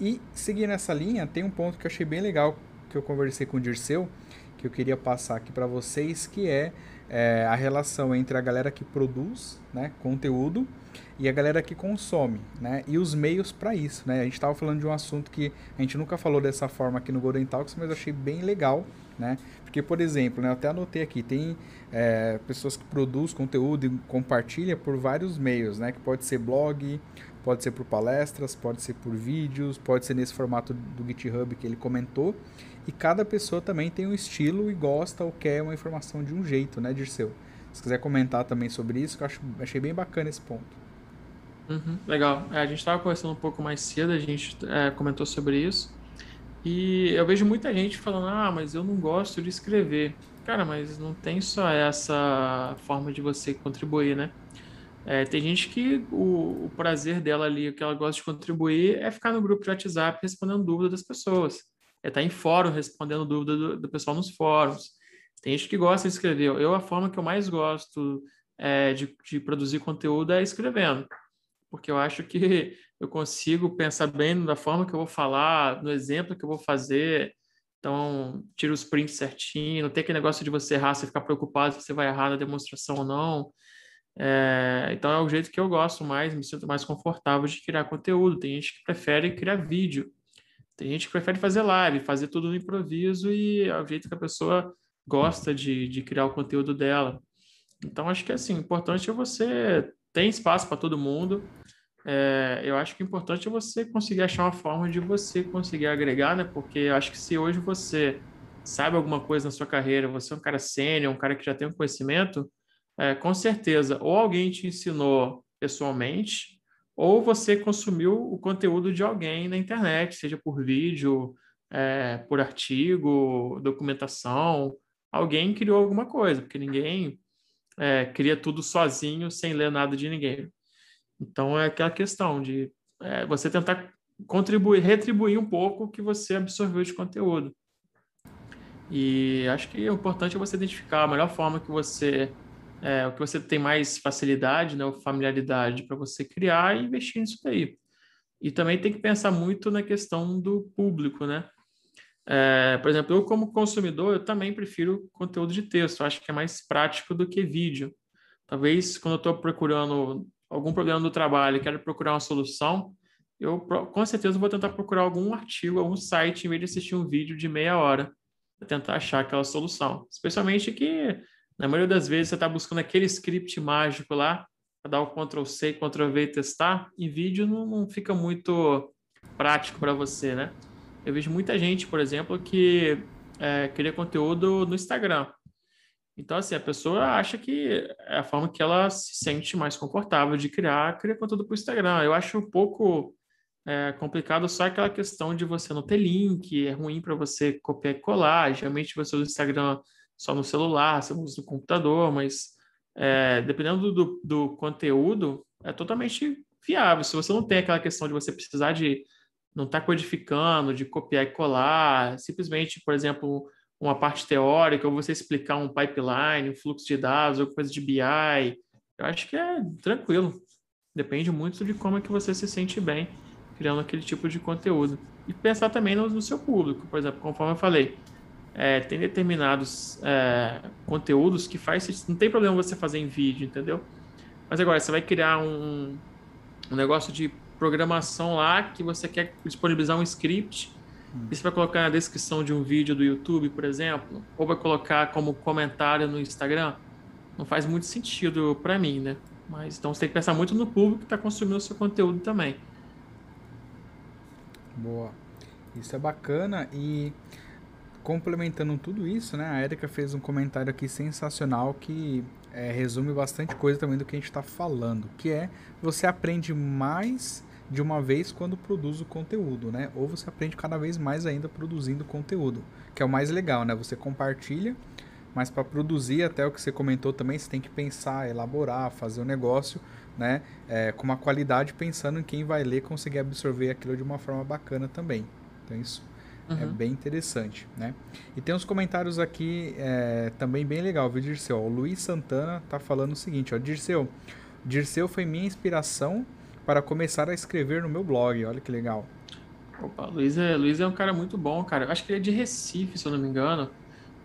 E seguindo essa linha, tem um ponto que eu achei bem legal que eu conversei com o Dirceu, que eu queria passar aqui para vocês, que é é, a relação entre a galera que produz né, conteúdo e a galera que consome, né? E os meios para isso, né? A gente estava falando de um assunto que a gente nunca falou dessa forma aqui no Golden Talks, mas eu achei bem legal, né? Porque, por exemplo, né, eu até anotei aqui, tem é, pessoas que produzem conteúdo e compartilham por vários meios, né? Que pode ser blog, pode ser por palestras, pode ser por vídeos, pode ser nesse formato do GitHub que ele comentou. E cada pessoa também tem um estilo e gosta ou quer uma informação de um jeito, né, Dirceu? Se quiser comentar também sobre isso, que eu acho, achei bem bacana esse ponto. Uhum, legal. É, a gente estava conversando um pouco mais cedo, a gente é, comentou sobre isso. E eu vejo muita gente falando, ah, mas eu não gosto de escrever. Cara, mas não tem só essa forma de você contribuir, né? É, tem gente que o, o, prazer dela ali, o que ela gosta de contribuir, é ficar no grupo de WhatsApp respondendo dúvidas das pessoas é estar tá em fórum respondendo dúvidas do, do, pessoal nos fóruns. Tem gente que gosta de escrever. Eu, a forma que eu mais gosto é, de, de produzir conteúdo é escrevendo, porque eu acho que eu consigo pensar bem da forma que eu vou falar, no exemplo que eu vou fazer. Então, tira os prints certinho, não tem aquele negócio de você errar, você ficar preocupado se você vai errar na demonstração ou não. É, então, é o jeito que eu gosto mais, me sinto mais confortável de criar conteúdo. Tem gente que prefere criar vídeo. Tem gente que prefere fazer live, fazer tudo no improviso e é o jeito que a pessoa gosta de, de criar o conteúdo dela. Então, acho que assim, o importante é você ter espaço para todo mundo. É, eu acho que o importante é você conseguir achar uma forma de você conseguir agregar, né? Porque eu acho que se hoje você sabe alguma coisa na sua carreira, você é um cara sênior, um cara que já tem um conhecimento, é, com certeza, ou alguém te ensinou pessoalmente, ou você consumiu o conteúdo de alguém na internet, seja por vídeo, é, por artigo, documentação. Alguém criou alguma coisa, porque ninguém é, cria tudo sozinho sem ler nada de ninguém. Então é aquela questão de é, você tentar contribuir, retribuir um pouco o que você absorveu de conteúdo. E acho que o importante é você identificar a melhor forma que você é, o que você tem mais facilidade, né, ou familiaridade para você criar e investir nisso daí. E também tem que pensar muito na questão do público, né? É, por exemplo, eu como consumidor, eu também prefiro conteúdo de texto. Eu acho que é mais prático do que vídeo. Talvez quando eu estou procurando algum problema do trabalho, quero procurar uma solução, eu com certeza vou tentar procurar algum artigo, algum site, em vez de assistir um vídeo de meia hora, para tentar achar aquela solução. Especialmente que na maioria das vezes você está buscando aquele script mágico lá, para dar o Ctrl C, Ctrl V e testar, e vídeo não, não fica muito prático para você, né? Eu vejo muita gente, por exemplo, que é, cria conteúdo no Instagram. Então, assim, a pessoa acha que é a forma que ela se sente mais confortável de criar, criar conteúdo para o Instagram. Eu acho um pouco é, complicado só aquela questão de você não ter link, é ruim para você copiar e colar. Geralmente você usa o Instagram só no celular, você usa no computador, mas é, dependendo do, do conteúdo, é totalmente viável. Se você não tem aquela questão de você precisar de não estar tá codificando, de copiar e colar, simplesmente, por exemplo, uma parte teórica, ou você explicar um pipeline, um fluxo de dados, ou coisa de BI, eu acho que é tranquilo. Depende muito de como é que você se sente bem criando aquele tipo de conteúdo. E pensar também no, no seu público, por exemplo, conforme eu falei, é, tem determinados é, conteúdos que faz não tem problema você fazer em vídeo, entendeu? Mas agora você vai criar um, um negócio de programação lá que você quer disponibilizar um script hum. e você vai colocar na descrição de um vídeo do YouTube, por exemplo, ou vai colocar como comentário no Instagram, não faz muito sentido para mim, né? Mas então você tem que pensar muito no público que está consumindo o seu conteúdo também. Boa. Isso é bacana e complementando tudo isso, né? A Erika fez um comentário aqui sensacional que é, resume bastante coisa também do que a gente está falando, que é você aprende mais de uma vez quando produz o conteúdo, né? Ou você aprende cada vez mais ainda produzindo conteúdo, que é o mais legal, né? Você compartilha, mas para produzir até o que você comentou também, você tem que pensar, elaborar, fazer o um negócio, né? É, com uma qualidade pensando em quem vai ler conseguir absorver aquilo de uma forma bacana também. Então isso é uhum. é bem interessante, né? E tem uns comentários aqui é, também bem legal, viu, Dirceu? O Luiz Santana tá falando o seguinte, ó, Dirceu, Dirceu foi minha inspiração para começar a escrever no meu blog, olha que legal. Opa, Luiz é, Luiz é um cara muito bom, cara. Eu acho que ele é de Recife, se eu não me engano.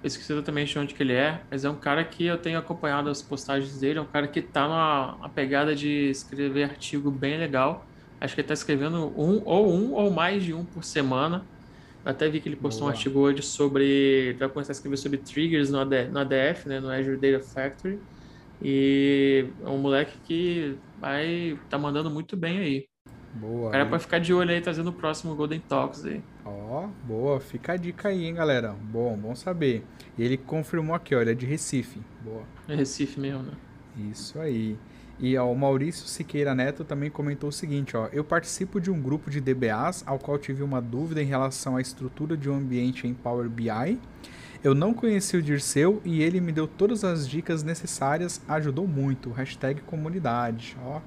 Eu esqueci exatamente onde que ele é, mas é um cara que eu tenho acompanhado as postagens dele, é um cara que tá numa pegada de escrever artigo bem legal. Acho que ele tá escrevendo um ou um ou mais de um por semana. Até vi que ele postou Boa. um artigo hoje sobre. Ele vai começar a escrever sobre triggers no, AD, no ADF, né, no Azure Data Factory. E é um moleque que vai tá mandando muito bem aí. Boa. O cara pode ficar de olho aí, trazendo o próximo Golden Talks aí. Ó, boa. Fica a dica aí, hein, galera. Bom, bom saber. E ele confirmou aqui, ó, ele é de Recife. Boa. É Recife mesmo, né? Isso aí. E ó, o Maurício Siqueira Neto também comentou o seguinte, ó, eu participo de um grupo de DBAs ao qual tive uma dúvida em relação à estrutura de um ambiente em Power BI. Eu não conheci o Dirceu e ele me deu todas as dicas necessárias, ajudou muito. Hashtag comunidade, ó.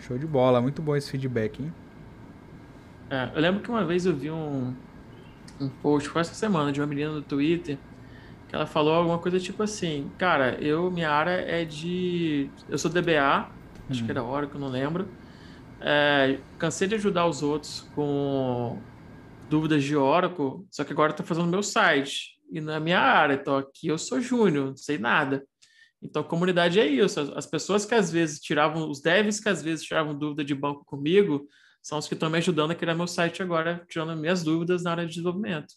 Show de bola, muito bom esse feedback, hein? É, eu lembro que uma vez eu vi um, um post, foi essa semana, de uma menina no Twitter, que ela falou alguma coisa tipo assim, cara, eu, minha área é de. Eu sou DBA, acho hum. que era hora que eu não lembro. É, cansei de ajudar os outros com dúvidas de Oracle, só que agora estou fazendo meu site e na minha área, então aqui eu sou júnior, não sei nada. Então, comunidade é isso. As pessoas que às vezes tiravam, os devs que às vezes tiravam dúvida de banco comigo, são os que estão me ajudando a criar meu site agora, tirando minhas dúvidas na área de desenvolvimento.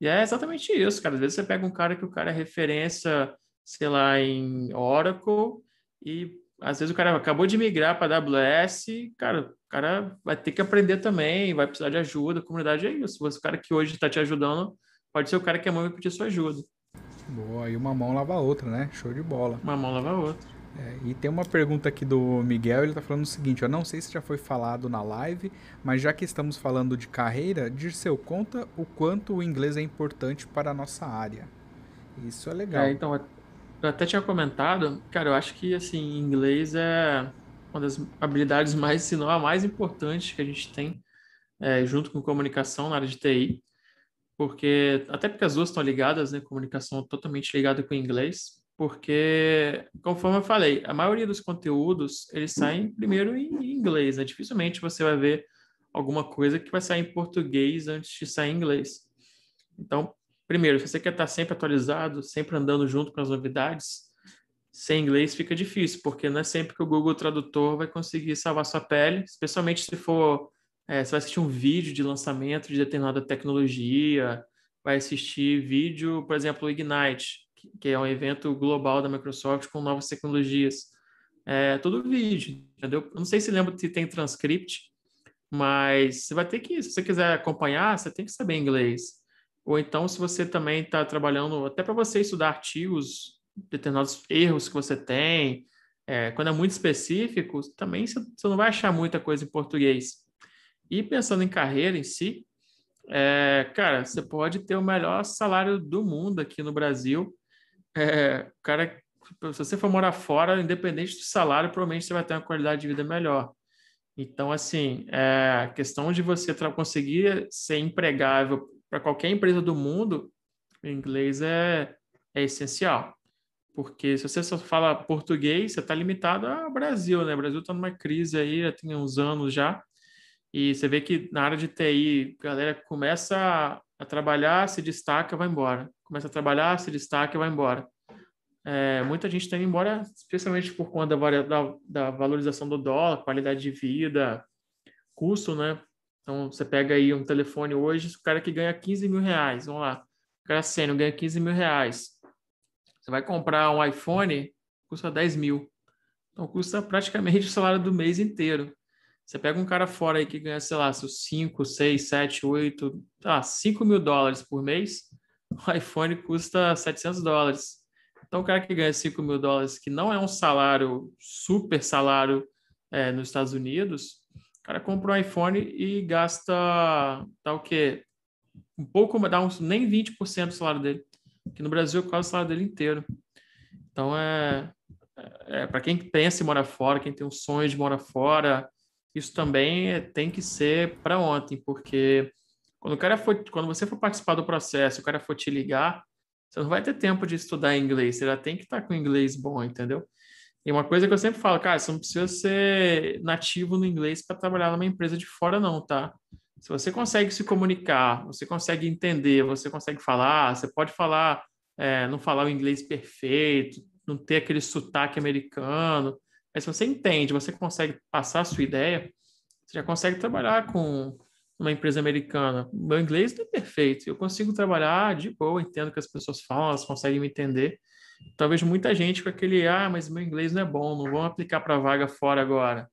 E é exatamente isso, cara. Às vezes você pega um cara que o cara é referência, sei lá, em Oracle, e às vezes o cara acabou de migrar para AWS, cara, o cara vai ter que aprender também, vai precisar de ajuda. A comunidade é isso. O cara que hoje está te ajudando pode ser o cara que amanhã vai pedir sua ajuda. Boa, e uma mão lava a outra, né? Show de bola. Uma mão lava a outra. É, e tem uma pergunta aqui do Miguel, ele está falando o seguinte, eu não sei se já foi falado na live, mas já que estamos falando de carreira, Dirceu, conta o quanto o inglês é importante para a nossa área. Isso é legal. É, então, eu até tinha comentado, cara, eu acho que, assim, inglês é uma das habilidades mais, se não a mais importante que a gente tem, é, junto com comunicação na área de TI porque até porque as duas estão ligadas, né? Comunicação totalmente ligada com inglês, porque conforme eu falei, a maioria dos conteúdos eles saem primeiro em inglês, né? Dificilmente você vai ver alguma coisa que vai sair em português antes de sair em inglês. Então, primeiro, se você quer estar sempre atualizado, sempre andando junto com as novidades, sem inglês fica difícil, porque não é sempre que o Google Tradutor vai conseguir salvar sua pele, especialmente se for é, você vai assistir um vídeo de lançamento de determinada tecnologia, vai assistir vídeo, por exemplo, o Ignite, que é um evento global da Microsoft com novas tecnologias. É tudo vídeo, entendeu? Eu não sei se lembra se tem transcript, mas você vai ter que, se você quiser acompanhar, você tem que saber inglês. Ou então, se você também está trabalhando, até para você estudar artigos, determinados erros que você tem, é, quando é muito específico, também você não vai achar muita coisa em português. E pensando em carreira em si, é, cara, você pode ter o melhor salário do mundo aqui no Brasil. É, cara se você for morar fora, independente do salário, provavelmente você vai ter uma qualidade de vida melhor. Então, assim, é, a questão de você conseguir ser empregável para qualquer empresa do mundo, o inglês é, é essencial. Porque se você só fala português, você está limitado ao Brasil, né? O Brasil está numa crise aí, já tem uns anos já. E você vê que na área de TI, a galera começa a, a trabalhar, se destaca, vai embora. Começa a trabalhar, se destaca e vai embora. É, muita gente está indo embora, especialmente por conta da, da, da, valorização do dólar, qualidade de vida, custo, né? Então, você pega aí um telefone hoje, o cara que ganha 15 mil reais, vamos lá, o cara sênior ganha 15 mil reais. Você vai comprar um iPhone, custa 10 mil. Então, custa praticamente o salário do mês inteiro. Você pega um cara fora aí que ganha, sei lá, seus 5, 6, 7, 8, tá, 5 mil dólares por mês, o iPhone custa 700 dólares. Então, o cara que ganha 5 mil dólares, que não é um salário, super salário é, nos Estados Unidos, o cara compra um iPhone e gasta, tá o quê? Um pouco, dá uns, nem 20% do salário dele. Que no Brasil é quase o salário dele inteiro. Então, é, é, é para quem pensa em morar fora, quem tem um sonho de morar fora, isso também é, tem que ser para ontem, porque quando o cara for, quando você for participar do processo, o cara for te ligar, você não vai ter tempo de estudar inglês, você já tem que estar com inglês bom, entendeu? E uma coisa que eu sempre falo, cara, você não precisa ser nativo no inglês para trabalhar numa empresa de fora, não, tá? Se você consegue se comunicar, você consegue entender, você consegue falar, você pode falar, é, não falar o inglês perfeito, não ter aquele sotaque americano, mas se você entende, você consegue passar a sua ideia, você já consegue trabalhar com numa empresa americana. Meu inglês não é perfeito, eu consigo trabalhar de boa, entendo o que as pessoas falam, elas conseguem me entender. Talvez muita gente com aquele, ah, mas meu inglês não é bom, não vou aplicar para vaga fora agora.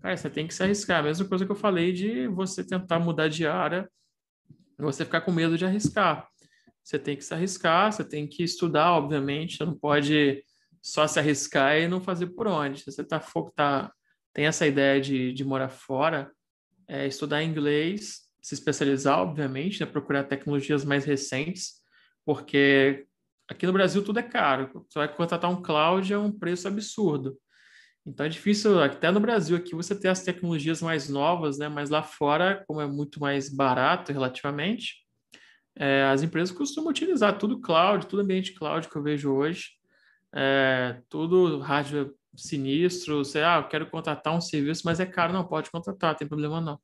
Cara, você tem que se arriscar. A mesma coisa que eu falei de você tentar mudar de área você ficar com medo de arriscar. Você tem que se arriscar, você tem que estudar, obviamente, você não pode só se arriscar e não fazer por onde. Se você tá, tá, tem essa ideia de, de morar fora, é, estudar inglês, se especializar, obviamente, né, procurar tecnologias mais recentes, porque aqui no Brasil tudo é caro. Você vai contratar um cloud é um preço absurdo. Então é difícil, até no Brasil aqui, você ter as tecnologias mais novas, né? Mas lá fora, como é muito mais barato relativamente, é, as empresas costumam utilizar tudo cloud, tudo ambiente cloud que eu vejo hoje, é, tudo hardware sinistro, você, ah, eu quero contratar um serviço, mas é caro, não pode contratar, tem problema não.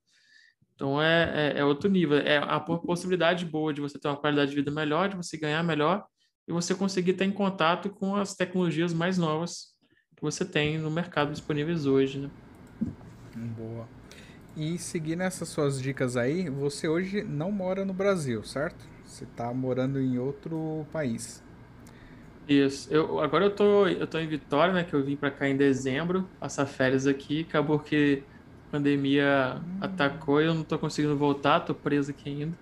Então é, é, é, outro nível, é a possibilidade boa de você ter uma qualidade de vida melhor, de você ganhar melhor e você conseguir ter em contato com as tecnologias mais novas que você tem no mercado disponíveis hoje, né? Boa. E seguindo essas suas dicas aí, você hoje não mora no Brasil, certo? Você está morando em outro país. Isso. Eu, agora eu tô, eu tô em Vitória, né? Que eu vim para cá em dezembro, passar férias aqui. Acabou que a pandemia hum. atacou e eu não tô conseguindo voltar, tô preso aqui ainda.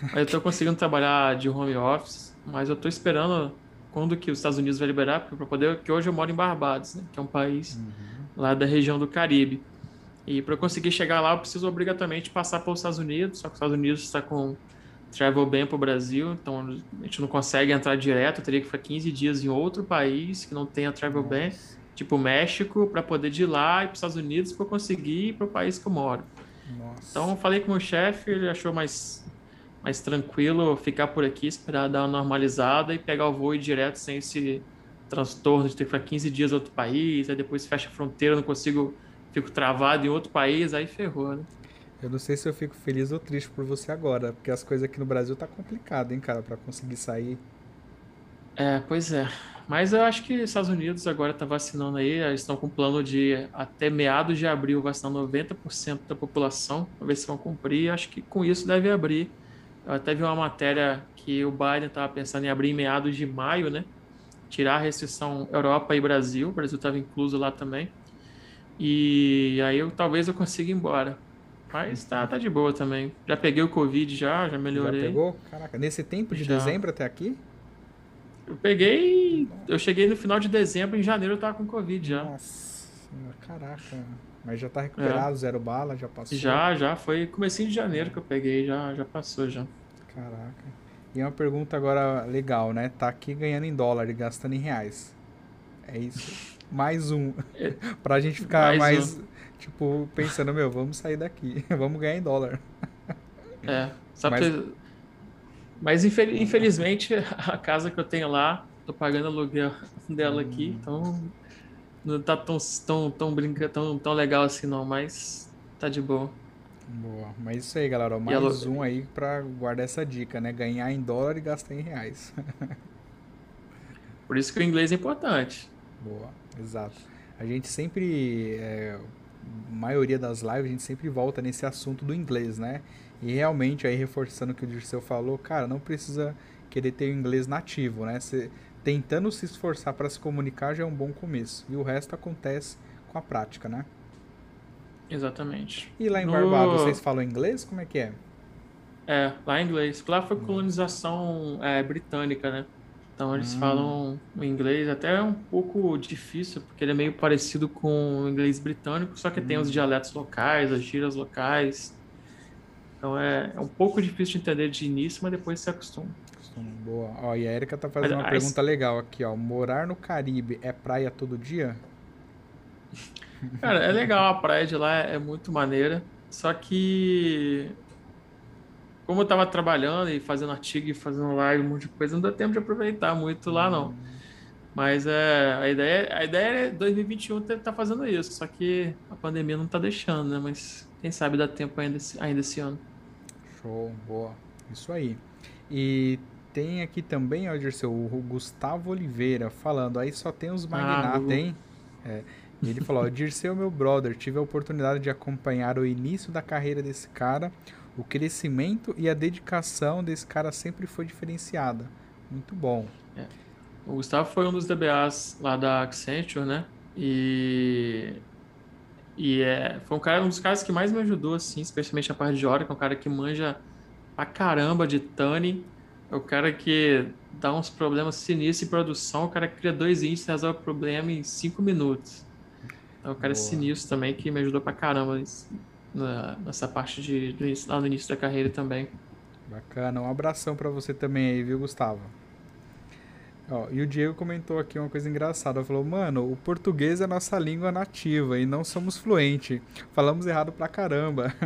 Mas eu tô conseguindo trabalhar de home office, mas eu tô esperando quando que os Estados Unidos vai liberar, para poder, que hoje eu moro em Barbados, né? Que é um país uhum. lá da região do Caribe. E para eu conseguir chegar lá, eu preciso obrigatoriamente passar pelos Estados Unidos, só que os Estados Unidos está com travel ban para o Brasil, então a gente não consegue entrar direto, teria que ficar 15 dias em outro país que não tenha travel ban, tipo México, para poder ir de lá e para os Estados Unidos para conseguir ir para o país que eu moro. Nossa. Então eu falei com o meu chefe, ele achou mais, mais tranquilo ficar por aqui, esperar dar uma normalizada e pegar o voo ir direto sem esse transtorno de ter que ficar 15 dias em outro país, aí depois fecha a fronteira, não consigo, fico travado em outro país, aí ferrou, né? Eu não sei se eu fico feliz ou triste por você agora, porque as coisas aqui no Brasil tá complicado, hein, cara, para conseguir sair. É, pois é. Mas eu acho que Estados Unidos agora tá vacinando aí, eles estão com plano de até meados de abril vacinar 90% da população, pra ver se vão cumprir. Acho que com isso deve abrir. Eu até vi uma matéria que o Biden estava pensando em abrir em meados de maio, né? Tirar a restrição Europa e Brasil, o Brasil estava incluso lá também. E aí eu talvez eu consiga ir embora. Mas tá, tá de boa também. Já peguei o Covid já, já melhorei. Já pegou? Caraca, nesse tempo de já. dezembro até aqui? Eu peguei. Eu cheguei no final de dezembro, em janeiro eu tava com Covid já. Nossa, caraca. Mas já tá recuperado, é. zero bala, já passou? Já, já. Foi comecinho de janeiro que eu peguei, já, já passou já. Caraca. E uma pergunta agora legal, né? Tá aqui ganhando em dólar e gastando em reais. É isso. Mais um. É. pra gente ficar mais, mais um. Tipo, pensando, meu, vamos sair daqui. vamos ganhar em dólar. É. Sabe Mas, Mas infelizmente a casa que eu tenho lá, tô pagando aluguel dela hum. aqui, então não tá tão, tão, tão, brinca, tão, tão legal assim não, mas tá de boa. Boa. Mas isso aí, galera. Mais um aí pra guardar essa dica, né? Ganhar em dólar e gastar em reais. Por isso que o inglês é importante. Boa, exato. A gente sempre, é, maioria das lives, a gente sempre volta nesse assunto do inglês, né? E realmente, aí reforçando o que o Dirceu falou, cara, não precisa querer ter o inglês nativo, né? Você, tentando se esforçar para se comunicar já é um bom começo. E o resto acontece com a prática, né? Exatamente. E lá em no... Barbados, vocês falam inglês? Como é que é? É, lá em inglês. Lá foi colonização é, britânica, né? Então eles hum. falam o inglês até é um pouco difícil, porque ele é meio parecido com o inglês britânico, só que hum. tem os hum. dialetos locais, as gírias locais. Então é, é, um pouco difícil de entender de início, mas depois se acostuma. Boa. Ó, e a Erika tá fazendo mas, uma pergunta legal aqui, ó. Morar no Caribe é praia todo dia? Cara, é legal, a praia de lá é muito maneira. Só que como eu tava trabalhando e fazendo artigo e fazendo live, um monte de coisa, não deu tempo de aproveitar muito lá, não. Mas é, a, ideia, a ideia é 2021 estar tá fazendo isso, só que a pandemia não tá deixando, né? Mas quem sabe dá tempo ainda, ainda esse ano. Show, boa. Isso aí. E tem aqui também, ó, Dirceu, o Gustavo Oliveira falando, aí só tem os magnatas, ah, hein? É, e ele falou, Dirceu, meu brother, tive a oportunidade de acompanhar o início da carreira desse cara, o crescimento e a dedicação desse cara sempre foi diferenciada. Muito bom. É. O Gustavo foi um dos DBAs lá da Accenture, né? E, e é, foi um, cara, um dos caras que mais me ajudou, assim, especialmente a parte de hora, que é um cara que manja pra caramba de Tani. É o cara que dá uns problemas sinistros em produção, o cara cria dois índices resolve o problema em cinco minutos. É um cara Boa. sinistro também que me ajudou pra caramba na, nessa parte de, do, lá no início da carreira também. Bacana, um abração para você também aí, viu, Gustavo? Ó, e o Diego comentou aqui uma coisa engraçada. Falou, mano, o português é nossa língua nativa e não somos fluentes. Falamos errado pra caramba.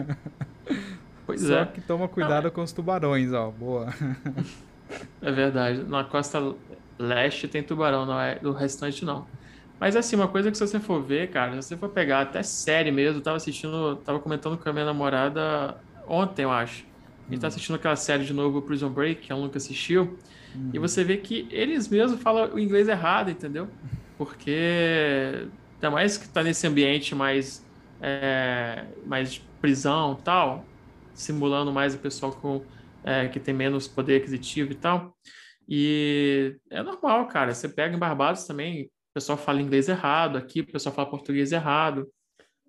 Pois Só é. que toma cuidado não, com os tubarões, ó. Boa. É verdade. Na costa leste tem tubarão, não é do restante não. Mas assim, uma coisa que se você for ver, cara, se você for pegar até série mesmo, eu tava assistindo, tava comentando com a minha namorada ontem, eu acho. A gente tá uhum. assistindo aquela série de novo, Prison Break, que ela nunca assistiu. Uhum. E você vê que eles mesmos falam o inglês errado, entendeu? Porque ainda mais que tá nesse ambiente mais, é, mais de prisão e tal, simulando mais o pessoal com, é, que tem menos poder aquisitivo e tal. E é normal, cara. Você pega em Barbados também, pessoal fala inglês errado, aqui o pessoal fala português errado.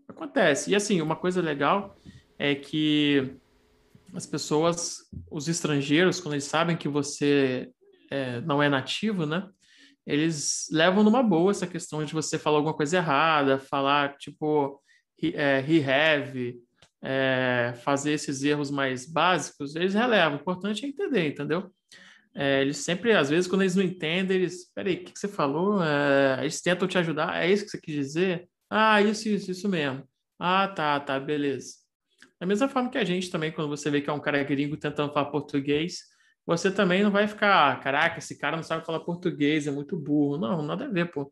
Acontece. E assim, uma coisa legal é que as pessoas, os estrangeiros, quando eles sabem que você é, não é nativo, né? Eles levam numa boa essa questão de você falar alguma coisa errada, falar tipo he, é, he have, é, fazer esses erros mais básicos, eles relevam. O importante é entender, entendeu? É, eles sempre, às vezes, quando eles não entendem, eles, peraí, o que, que você falou? É, eles tentam te ajudar, é isso que você quis dizer? Ah, isso, isso, isso mesmo. Ah, tá, tá, beleza. Da mesma forma que a gente também, quando você vê que é um cara gringo tentando falar português, você também não vai ficar, ah, caraca, esse cara não sabe falar português, é muito burro. Não, nada a ver, pô.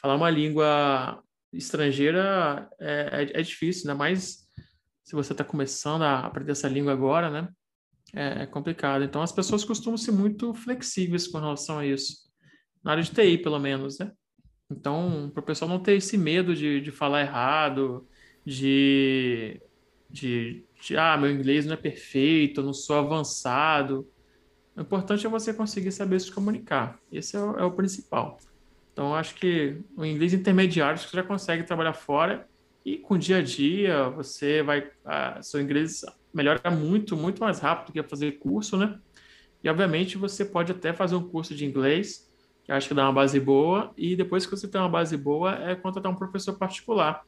Falar uma língua estrangeira é, é, é difícil, ainda mais se você está começando a aprender essa língua agora, né? É, é complicado. Então, as pessoas costumam ser muito flexíveis com relação a isso. Na área de TI, pelo menos, né? Então, para o pessoal não ter esse medo de, de falar errado, de, de, de, ah, meu inglês não é perfeito, eu não sou avançado. O importante é você conseguir saber se comunicar. Esse é o, é o principal. Então, acho que o inglês intermediário você já consegue trabalhar fora e com o dia a dia você vai, ah, seu inglês melhora muito, muito mais rápido que fazer curso, né? E obviamente você pode até fazer um curso de inglês, que acho que dá uma base boa, e depois que você tem uma base boa, é contratar um professor particular.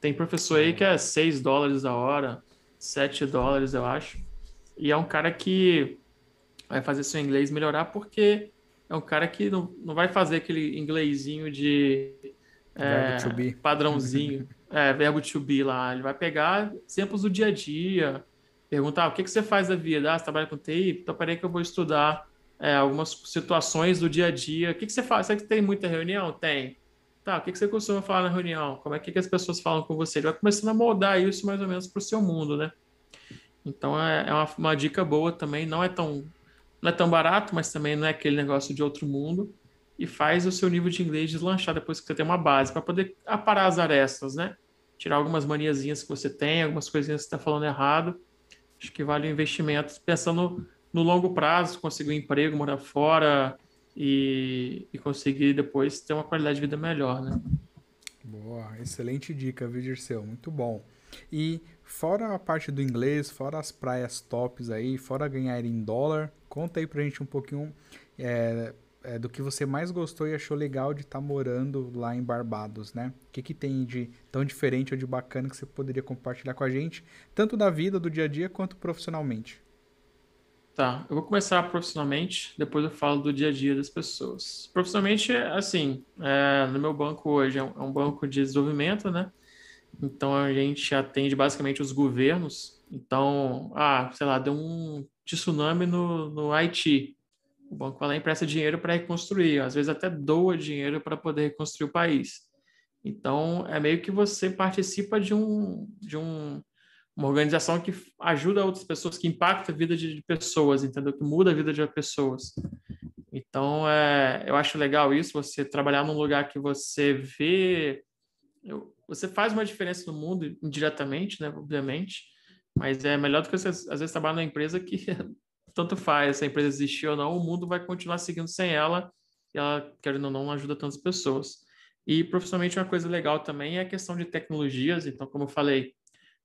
Tem professor aí que é 6 dólares a hora, 7 dólares, eu acho. E é um cara que vai fazer seu inglês melhorar porque é um cara que não, não vai fazer aquele inglesinho de é, padrãozinho, é, verbo to be lá. Ele vai pegar exemplos do dia a dia, perguntar o que, que você faz da vida? Ah, você trabalha com TI? Então, peraí que eu vou estudar é, algumas situações do dia a dia. O que, que você faz? Você que tem muita reunião? Tem. Tá, o que, que você costuma falar na reunião? Como é que, que as pessoas falam com você? Ele vai começando a moldar isso mais ou menos para o seu mundo, né? Então, é, é uma, uma dica boa também. Não é tão não é tão barato, mas também não é aquele negócio de outro mundo. E faz o seu nível de inglês deslanchar depois que você tem uma base, para poder aparar as arestas, né? Tirar algumas maniazinhas que você tem, algumas coisinhas que você está falando errado acho que vale o investimento pensando no longo prazo, conseguir um emprego, morar fora e, e conseguir depois ter uma qualidade de vida melhor, né? Boa, excelente dica, viu? Muito bom. E fora a parte do inglês, fora as praias tops aí, fora ganhar em dólar, conta aí pra gente um pouquinho é, é, do que você mais gostou e achou legal de estar tá morando lá em Barbados, né? O que, que tem de tão diferente ou de bacana que você poderia compartilhar com a gente, tanto da vida, do dia a dia, quanto profissionalmente? Tá, eu vou começar profissionalmente, depois eu falo do dia a dia das pessoas. Profissionalmente, assim, é, no meu banco hoje é um, é um banco de desenvolvimento, né? Então a gente atende basicamente os governos. Então, ah, sei lá, deu um tsunami no, no Haiti o banco vai lá empresta dinheiro para reconstruir, às vezes até doa dinheiro para poder reconstruir o país. Então, é meio que você participa de, um, de um, uma organização que ajuda outras pessoas, que impacta a vida de, de pessoas, entendeu? Que muda a vida de pessoas. Então, é, eu acho legal isso, você trabalhar num lugar que você vê. Você faz uma diferença no mundo indiretamente, né? Obviamente, mas é melhor do que você, às vezes, trabalhar numa empresa que tanto faz se a empresa existir ou não, o mundo vai continuar seguindo sem ela, e ela, querendo ou não, ajuda tantas pessoas. E profissionalmente uma coisa legal também é a questão de tecnologias, então, como eu falei,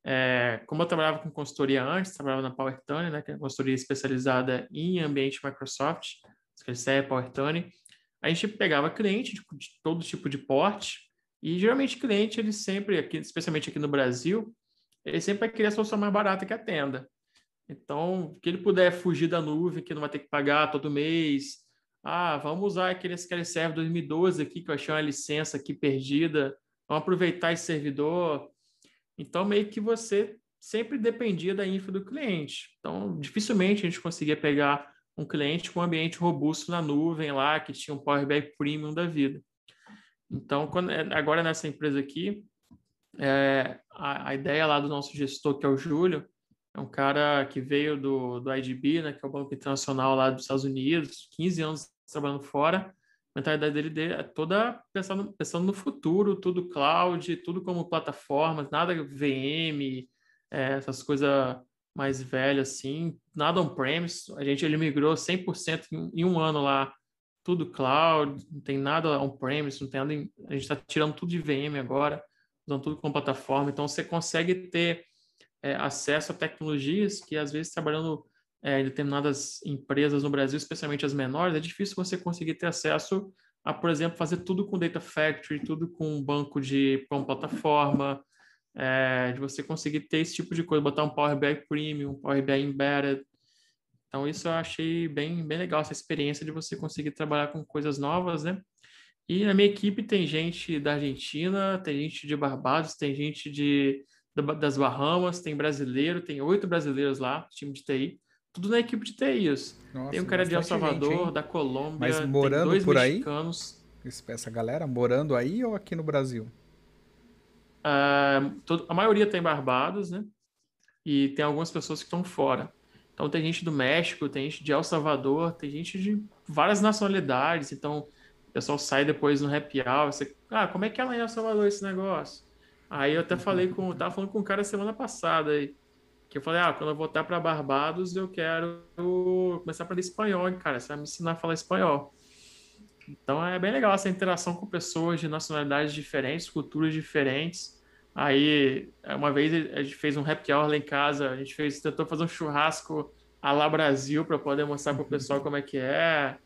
é, como eu trabalhava com consultoria antes, trabalhava na PowerTune, né, que é uma consultoria especializada em ambiente Microsoft, que é PowerTune, a gente pegava cliente de, de todo tipo de porte, e geralmente cliente, ele sempre, aqui, especialmente aqui no Brasil, ele sempre vai querer a solução mais barata que atenda. Então, que ele puder fugir da nuvem, que não vai ter que pagar todo mês. Ah, vamos usar aquele SQL Server 2012 aqui, que eu achei uma licença aqui perdida. Vamos aproveitar esse servidor. Então, meio que você sempre dependia da infra do cliente. Então, dificilmente a gente conseguia pegar um cliente com um ambiente robusto na nuvem lá, que tinha um Power BI Premium da vida. Então, quando, é, agora nessa empresa aqui, é, a, a ideia lá do nosso gestor, que é o Júlio, é um cara que veio do, do IDB, né, que é o Banco Internacional lá dos Estados Unidos, 15 anos trabalhando fora. A mentalidade dele é toda pensando, pensando no futuro, tudo cloud, tudo como plataformas, nada VM, é, essas coisas mais velhas assim, nada on-premise. A gente ele migrou 100% em, em um ano lá, tudo cloud, não tem nada on-premise, não tem nada. Em, a gente está tirando tudo de VM agora, usando tudo como plataforma. Então você consegue ter é, acesso a tecnologias que, às vezes, trabalhando é, em determinadas empresas no Brasil, especialmente as menores, é difícil você conseguir ter acesso a, por exemplo, fazer tudo com Data Factory, tudo com banco de com plataforma, é, de você conseguir ter esse tipo de coisa, botar um Power BI Premium, um Power BI Embedded. Então, isso eu achei bem, bem legal, essa experiência de você conseguir trabalhar com coisas novas, né? E na minha equipe tem gente da Argentina, tem gente de Barbados, tem gente de das Bahamas, tem brasileiro, tem oito brasileiros lá, time de TI. Tudo na equipe de TI. Nossa, tem um cara de El Salvador, gente, da Colômbia, Mas morando dois por mexicanos. aí? Essa galera morando aí ou aqui no Brasil? Uh, todo, a maioria tem Barbados, né? E tem algumas pessoas que estão fora. Então tem gente do México, tem gente de El Salvador, tem gente de várias nacionalidades. Então o pessoal sai depois no happy hour. Você, ah, como é que é lá em El Salvador esse negócio? Aí eu até falei com, tava falando com um cara semana passada aí, que eu falei, ah, quando eu voltar para Barbados, eu quero começar a aprender espanhol, cara, você vai me ensinar a falar espanhol. Então é bem legal essa interação com pessoas de nacionalidades diferentes, culturas diferentes. Aí, uma vez a gente fez um happy hour lá em casa, a gente fez, tentou fazer um churrasco a lá Brasil para poder mostrar para o pessoal como é que é.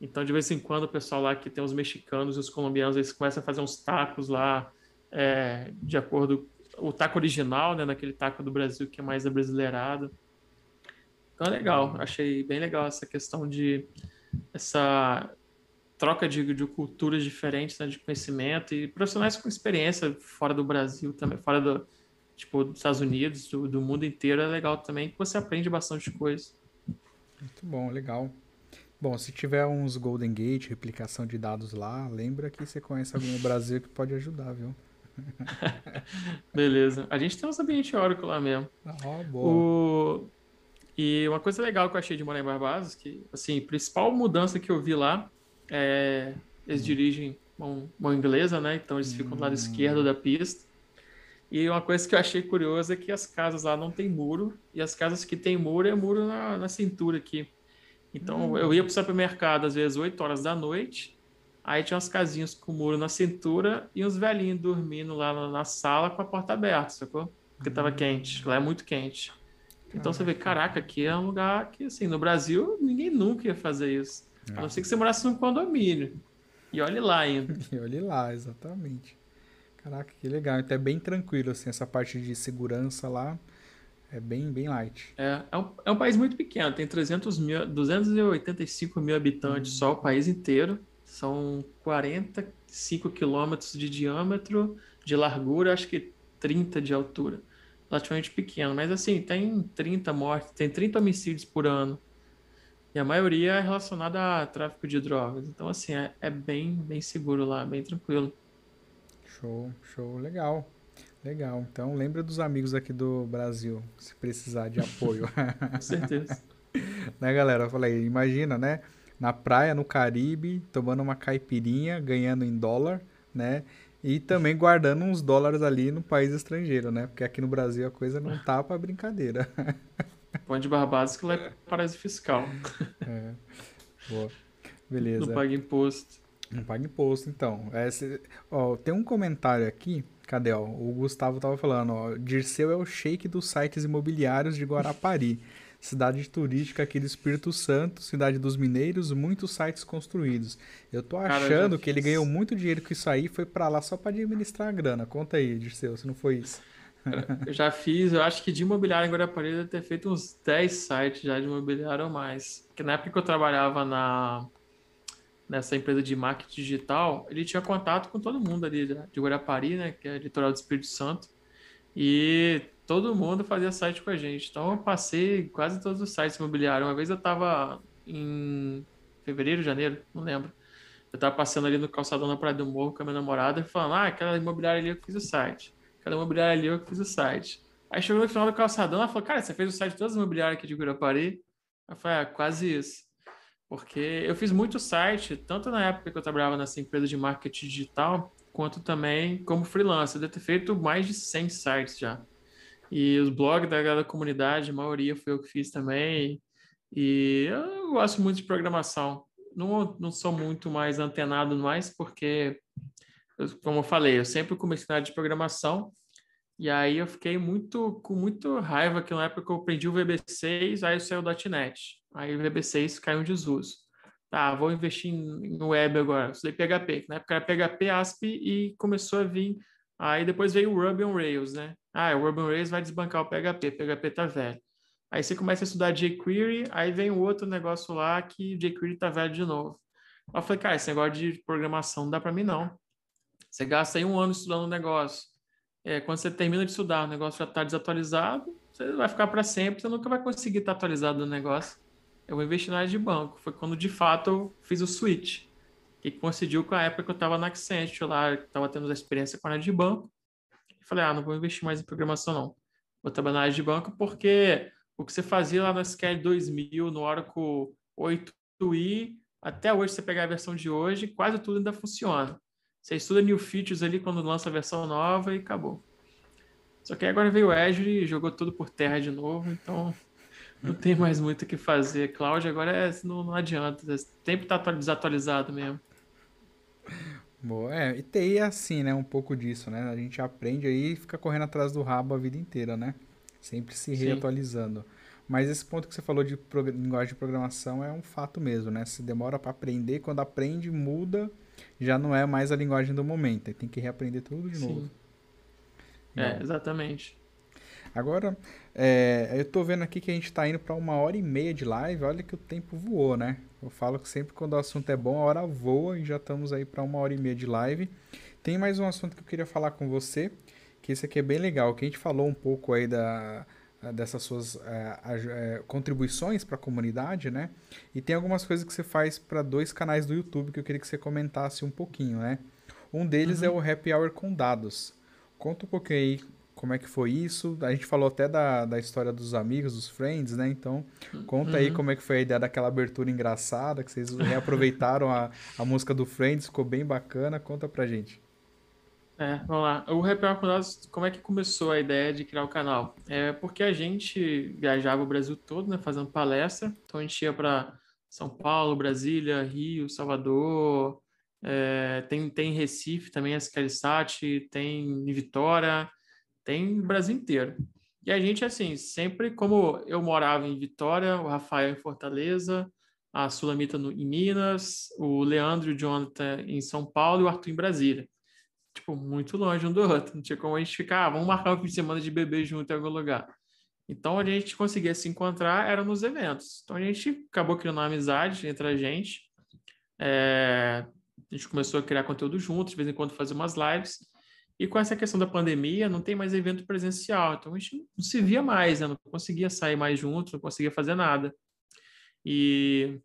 Então, de vez em quando, o pessoal lá que tem os mexicanos e os colombianos, eles começam a fazer uns tacos lá, é, de acordo o taco original, né, naquele taco do Brasil que é mais abrasileirado. Então é legal, achei bem legal essa questão de essa troca de, de culturas diferentes, né, de conhecimento e profissionais com experiência fora do Brasil também, fora do, tipo, dos Estados Unidos, do, do mundo inteiro, é legal também, que você aprende bastante coisa. Muito bom, legal. Bom, se tiver uns Golden Gate, replicação de dados lá, lembra que você conhece alguém no Brasil que pode ajudar, viu? Beleza. A gente tem uns ambientes Oracle lá mesmo. Ah, boa. O... E uma coisa legal que eu achei de morar em Barbados, que, assim, principal mudança que eu vi lá é... Eles hum. dirigem mão, mão inglesa, né? Então eles ficam do lado hum. esquerdo da pista. E uma coisa que eu achei curiosa é que as casas lá não tem muro, e as casas que tem muro é muro na, na cintura aqui. Então hum. eu ia para o supermercado às vezes 8 horas da noite, aí tinha umas casinhas com muro na cintura e uns velhinhos dormindo lá na, na sala com a porta aberta, sacou? Porque estava hum. quente, lá é muito quente. Então você vê, caraca, aqui é um lugar que, assim, no Brasil ninguém nunca ia fazer isso. A não ser que você morasse num condomínio. E olhe lá ainda. e olhe lá, exatamente. Caraca, que legal. Então é bem tranquilo, assim, essa parte de segurança lá é bem, bem light. É, é um, é um país muito pequeno, tem 300 mil, 285 mil habitantes hum. só, o país inteiro. São 45 quilômetros de diâmetro, de largura, acho que 30 de altura. Relativamente pequeno, mas assim, tem 30 mortes, tem 30 homicídios por ano. E a maioria é relacionada a tráfico de drogas. Então, assim, é, é bem, bem seguro lá, bem tranquilo. Show, show, legal. Legal. Então lembra dos amigos aqui do Brasil, se precisar de apoio. Com certeza. né, galera? Eu falei, imagina, né? Na praia, no Caribe, tomando uma caipirinha, ganhando em dólar, né? E também guardando uns dólares ali no país estrangeiro, né? Porque aqui no Brasil a coisa não tá pra brincadeira. Põe de Barbados que lá é paraíso fiscal. É. Boa. Beleza. Não paga imposto. Não paga imposto, então. É, se, ó, tem um comentário aqui Cadê, ó? O Gustavo tava falando, ó. Dirceu é o shake dos sites imobiliários de Guarapari. Cidade turística aqui do Espírito Santo, cidade dos mineiros, muitos sites construídos. Eu tô achando Cara, que ele ganhou muito dinheiro com isso aí, foi para lá só para administrar a grana. Conta aí, Dirceu, se não foi isso. eu já fiz, eu acho que de imobiliário em Guarapari eu ter feito uns 10 sites já de imobiliário ou mais. Porque na época que eu trabalhava na nessa empresa de marketing digital, ele tinha contato com todo mundo ali de Guarapari, né, que é litoral do Espírito Santo, e todo mundo fazia site com a gente. Então eu passei quase todos os sites imobiliários. Uma vez eu estava em fevereiro, janeiro, não lembro. Eu estava passando ali no calçadão na Praia do Morro com a minha namorada e falando, ah, aquela imobiliária ali eu fiz o site. Aquela imobiliária ali eu fiz o site. Aí chegou no final do calçadão, ela falou, cara, você fez o site de todas as imobiliárias aqui de Guarapari? Eu falei, ah, quase isso. Porque eu fiz muito site, tanto na época que eu trabalhava nessa empresa de marketing digital, quanto também como freelancer. Eu devo ter feito mais de 100 sites já. E os blogs da, da comunidade, a maioria foi eu que fiz também. E eu gosto muito de programação. Não, não sou muito mais antenado mais, porque, como eu falei, eu sempre comecei na área de programação. E aí eu fiquei muito com muito raiva que na época que eu aprendi o VB6, aí saiu o .NET. Aí o VB6 caiu em desuso. Tá, vou investir em, web agora. Estudei PHP, na época era PHP, ASP e começou a vir. Aí depois veio o Ruby on Rails, né? Ah, o on Rails vai desbancar o PHP, PHP tá velho. Aí você começa a estudar jQuery, aí vem o outro negócio lá que jQuery tá velho de novo. Eu falei, cara, esse negócio de programação não dá para mim não. Você gasta aí um ano estudando um negócio. É, quando você termina de estudar, o negócio já está desatualizado, você vai ficar para sempre, você nunca vai conseguir estar atualizado no negócio eu vou investir na área de banco. Foi quando de fato eu fiz o switch, que coincidiu com a época que eu estava na Accenture lá, estava tendo experiência com a área de banco. Falei, ah, não vou investir mais em programação não. Vou trabalhar na área de banco porque o que você fazia lá no SQL 2000, no Oracle 8i, até hoje você pegar a versão de hoje, quase tudo ainda funciona. Você estuda new features ali quando lança a versão nova e acabou. Só que agora veio o Azure e jogou tudo por terra de novo, então não tem mais muito o que fazer. Cloud agora é, não, não adianta. Sempre tá desatualizado mesmo. Boa, é, e TI é assim, né? Um pouco disso, né? A gente aprende aí e fica correndo atrás do rabo a vida inteira, né? Sempre se reatualizando. Sim. Mas esse ponto que você falou de linguagem de programação é um fato mesmo, né? Se demora para aprender, quando aprende, muda, já não é mais a linguagem do momento. Tem que reaprender tudo de Sim. novo. É, exatamente. Agora, é, eu tô vendo aqui que a gente tá indo para uma hora e meia de live. Olha que o tempo voou, né? Eu falo que sempre quando o assunto é bom, a hora voa e já estamos aí para uma hora e meia de live. Tem mais um assunto que eu queria falar com você, que esse aqui é bem legal, que a gente falou um pouco aí da, dessas suas é, é, contribuições para a comunidade, né? E tem algumas coisas que você faz para dois canais do YouTube que eu queria que você comentasse um pouquinho, né? Um deles é uhum. é o Happy Hour com dados. Conta um pouquinho aí como é que foi isso. A gente falou até da, da história dos amigos, dos friends, né? Então, conta uhum. aí como é que foi a ideia daquela abertura engraçada, que vocês reaproveitaram a, a música do Friends, ficou bem bacana. Conta pra gente. É, vamos lá. O Happy Hour com dados, como é que começou a ideia de criar o canal? É porque a gente viajava o Brasil todo, né, fazendo palestra. Então a gente ia para São Paulo, Brasília, Rio, Salvador, é, tem, tem Recife também, a Scarisat, tem Vitória, tem Brasil inteiro. E a gente, assim, sempre, como eu morava em Vitória, o Rafael em Fortaleza, a Sulamita no, em Minas, o Leandro e o Jonathan em São Paulo e o Arthur em Brasília. Tipo, muito longe um do outro. Não tinha como a gente ficar, ah, vamos marcar um fim de semana de bebê junto em algum lugar. Então, a gente conseguia se encontrar, era nos eventos. Então, a gente acabou criando uma amizade entre a gente. É, a gente começou a criar conteúdo juntos, de vez em quando fazer umas lives. E com essa questão da pandemia, não tem mais evento presencial, então a gente não se via mais, né? não conseguia sair mais junto, não conseguia fazer nada. E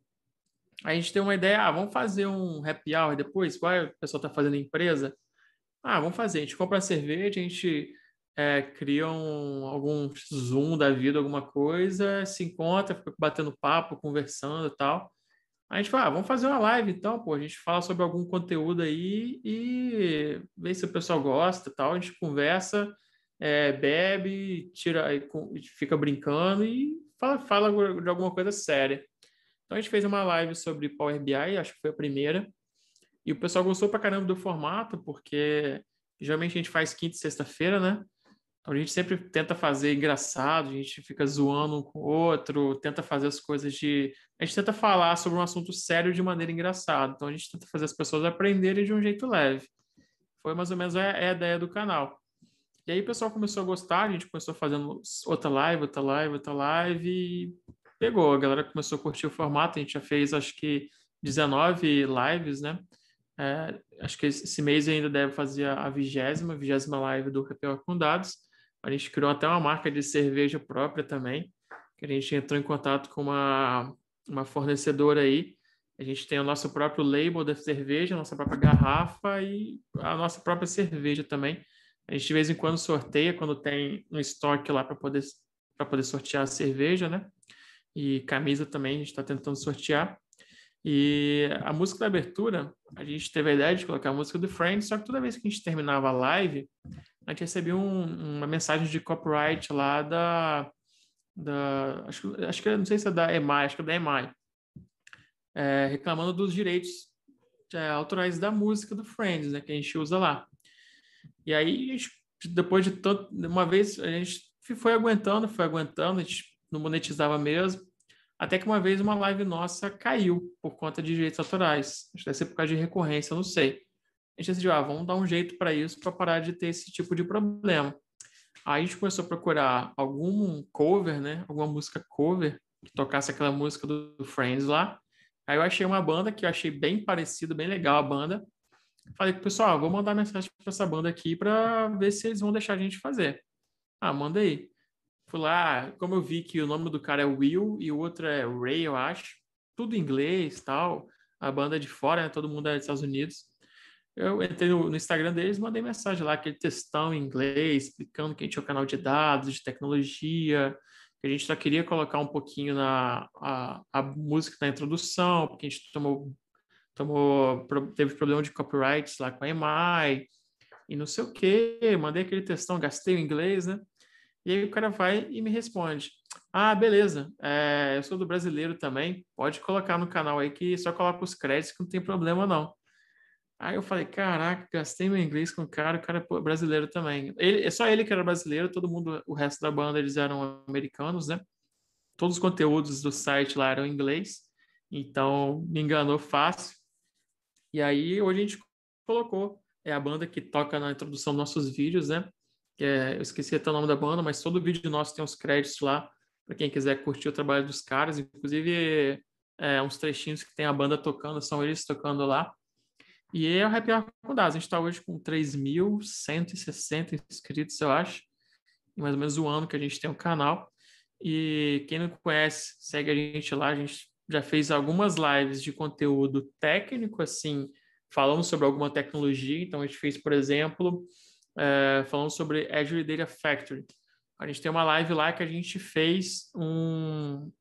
a gente tem uma ideia, ah, vamos fazer um happy hour depois, igual o pessoal está fazendo empresa. Ah, vamos fazer, a gente compra cerveja, a gente é, cria um, algum Zoom da vida, alguma coisa, se encontra, fica batendo papo, conversando e tal. A gente fala, ah, vamos fazer uma live então, pô, a gente fala sobre algum conteúdo aí e vê se o pessoal gosta tal, a gente conversa, é, bebe, tira, fica brincando e fala, fala de alguma coisa séria. Então a gente fez uma live sobre Power BI, acho que foi a primeira, e o pessoal gostou pra caramba do formato, porque geralmente a gente faz quinta e sexta-feira, né? Então a gente sempre tenta fazer engraçado, a gente fica zoando um com o outro, tenta fazer as coisas de. A gente tenta falar sobre um assunto sério de maneira engraçada. Então a gente tenta fazer as pessoas aprenderem de um jeito leve. Foi mais ou menos a, a ideia do canal. E aí o pessoal começou a gostar, a gente começou fazendo outra live, outra live, outra live, e pegou. A galera começou a curtir o formato, a gente já fez acho que 19 lives, né? É, acho que esse mês ainda deve fazer a vigésima, vigésima live do Happy com Dados. A gente criou até uma marca de cerveja própria também, que a gente entrou em contato com uma, uma fornecedora aí. A gente tem o nosso próprio label da cerveja, a nossa própria garrafa e a nossa própria cerveja também. A gente de vez em quando sorteia quando tem um estoque lá para poder, poder sortear a cerveja, né? E camisa também a gente está tentando sortear. E a música da abertura, a gente teve a ideia de colocar a música do Friends, só que toda vez que a gente terminava a live, a gente recebia um, uma mensagem de copyright lá da. da acho, acho que não sei se é da EMI, acho que é da EMI, é, reclamando dos direitos é, autorais da música do Friends, né, que a gente usa lá. E aí, depois de tanto. Uma vez, a gente foi aguentando, foi aguentando, a gente não monetizava mesmo. Até que uma vez uma live nossa caiu por conta de direitos autorais. Acho que deve ser por causa de recorrência, não sei a gente decidiu, ah, vamos dar um jeito para isso, para parar de ter esse tipo de problema. Aí a gente começou a procurar algum cover, né? Alguma música cover que tocasse aquela música do Friends lá. Aí eu achei uma banda que eu achei bem parecida, bem legal a banda. Falei pro pessoal, ah, vou mandar mensagem para essa banda aqui para ver se eles vão deixar a gente fazer. Ah, manda aí. Fui lá, como eu vi que o nome do cara é Will e o outro é Ray, eu acho. Tudo em inglês, tal. A banda é de fora, né? Todo mundo é dos Estados Unidos eu entrei no, no Instagram deles, mandei mensagem lá, aquele textão em inglês, explicando que a gente tinha um canal de dados, de tecnologia, que a gente só queria colocar um pouquinho na a, a música na introdução, porque a gente tomou, tomou teve problema de copyrights lá com a EMI, e não sei o quê, mandei aquele textão, gastei o inglês, né? E aí o cara vai e me responde: Ah, beleza, é, eu sou do brasileiro também, pode colocar no canal aí que só coloca os créditos que não tem problema não. Aí eu falei, caraca, gastei meu inglês com o cara, o cara é brasileiro também. Ele, é só ele que era brasileiro, todo mundo, o resto da banda, eles eram americanos, né? Todos os conteúdos do site lá eram em inglês, então me enganou fácil. E aí hoje a gente colocou, é a banda que toca na introdução dos nossos vídeos, né? é, eu esqueci até o nome da banda, mas todo vídeo nosso tem uns créditos lá, para quem quiser curtir o trabalho dos caras, inclusive é, uns trechinhos que tem a banda tocando, são eles tocando lá. E é o Happy Hour com Dados. A gente está hoje com 3.160 inscritos, eu acho. E mais ou menos o ano que a gente tem o canal. E quem não conhece, segue a gente lá. A gente já fez algumas lives de conteúdo técnico, assim, falando sobre alguma tecnologia. Então, a gente fez, por exemplo, é, falando sobre Azure Data Factory. A gente tem uma live lá que a gente fez um,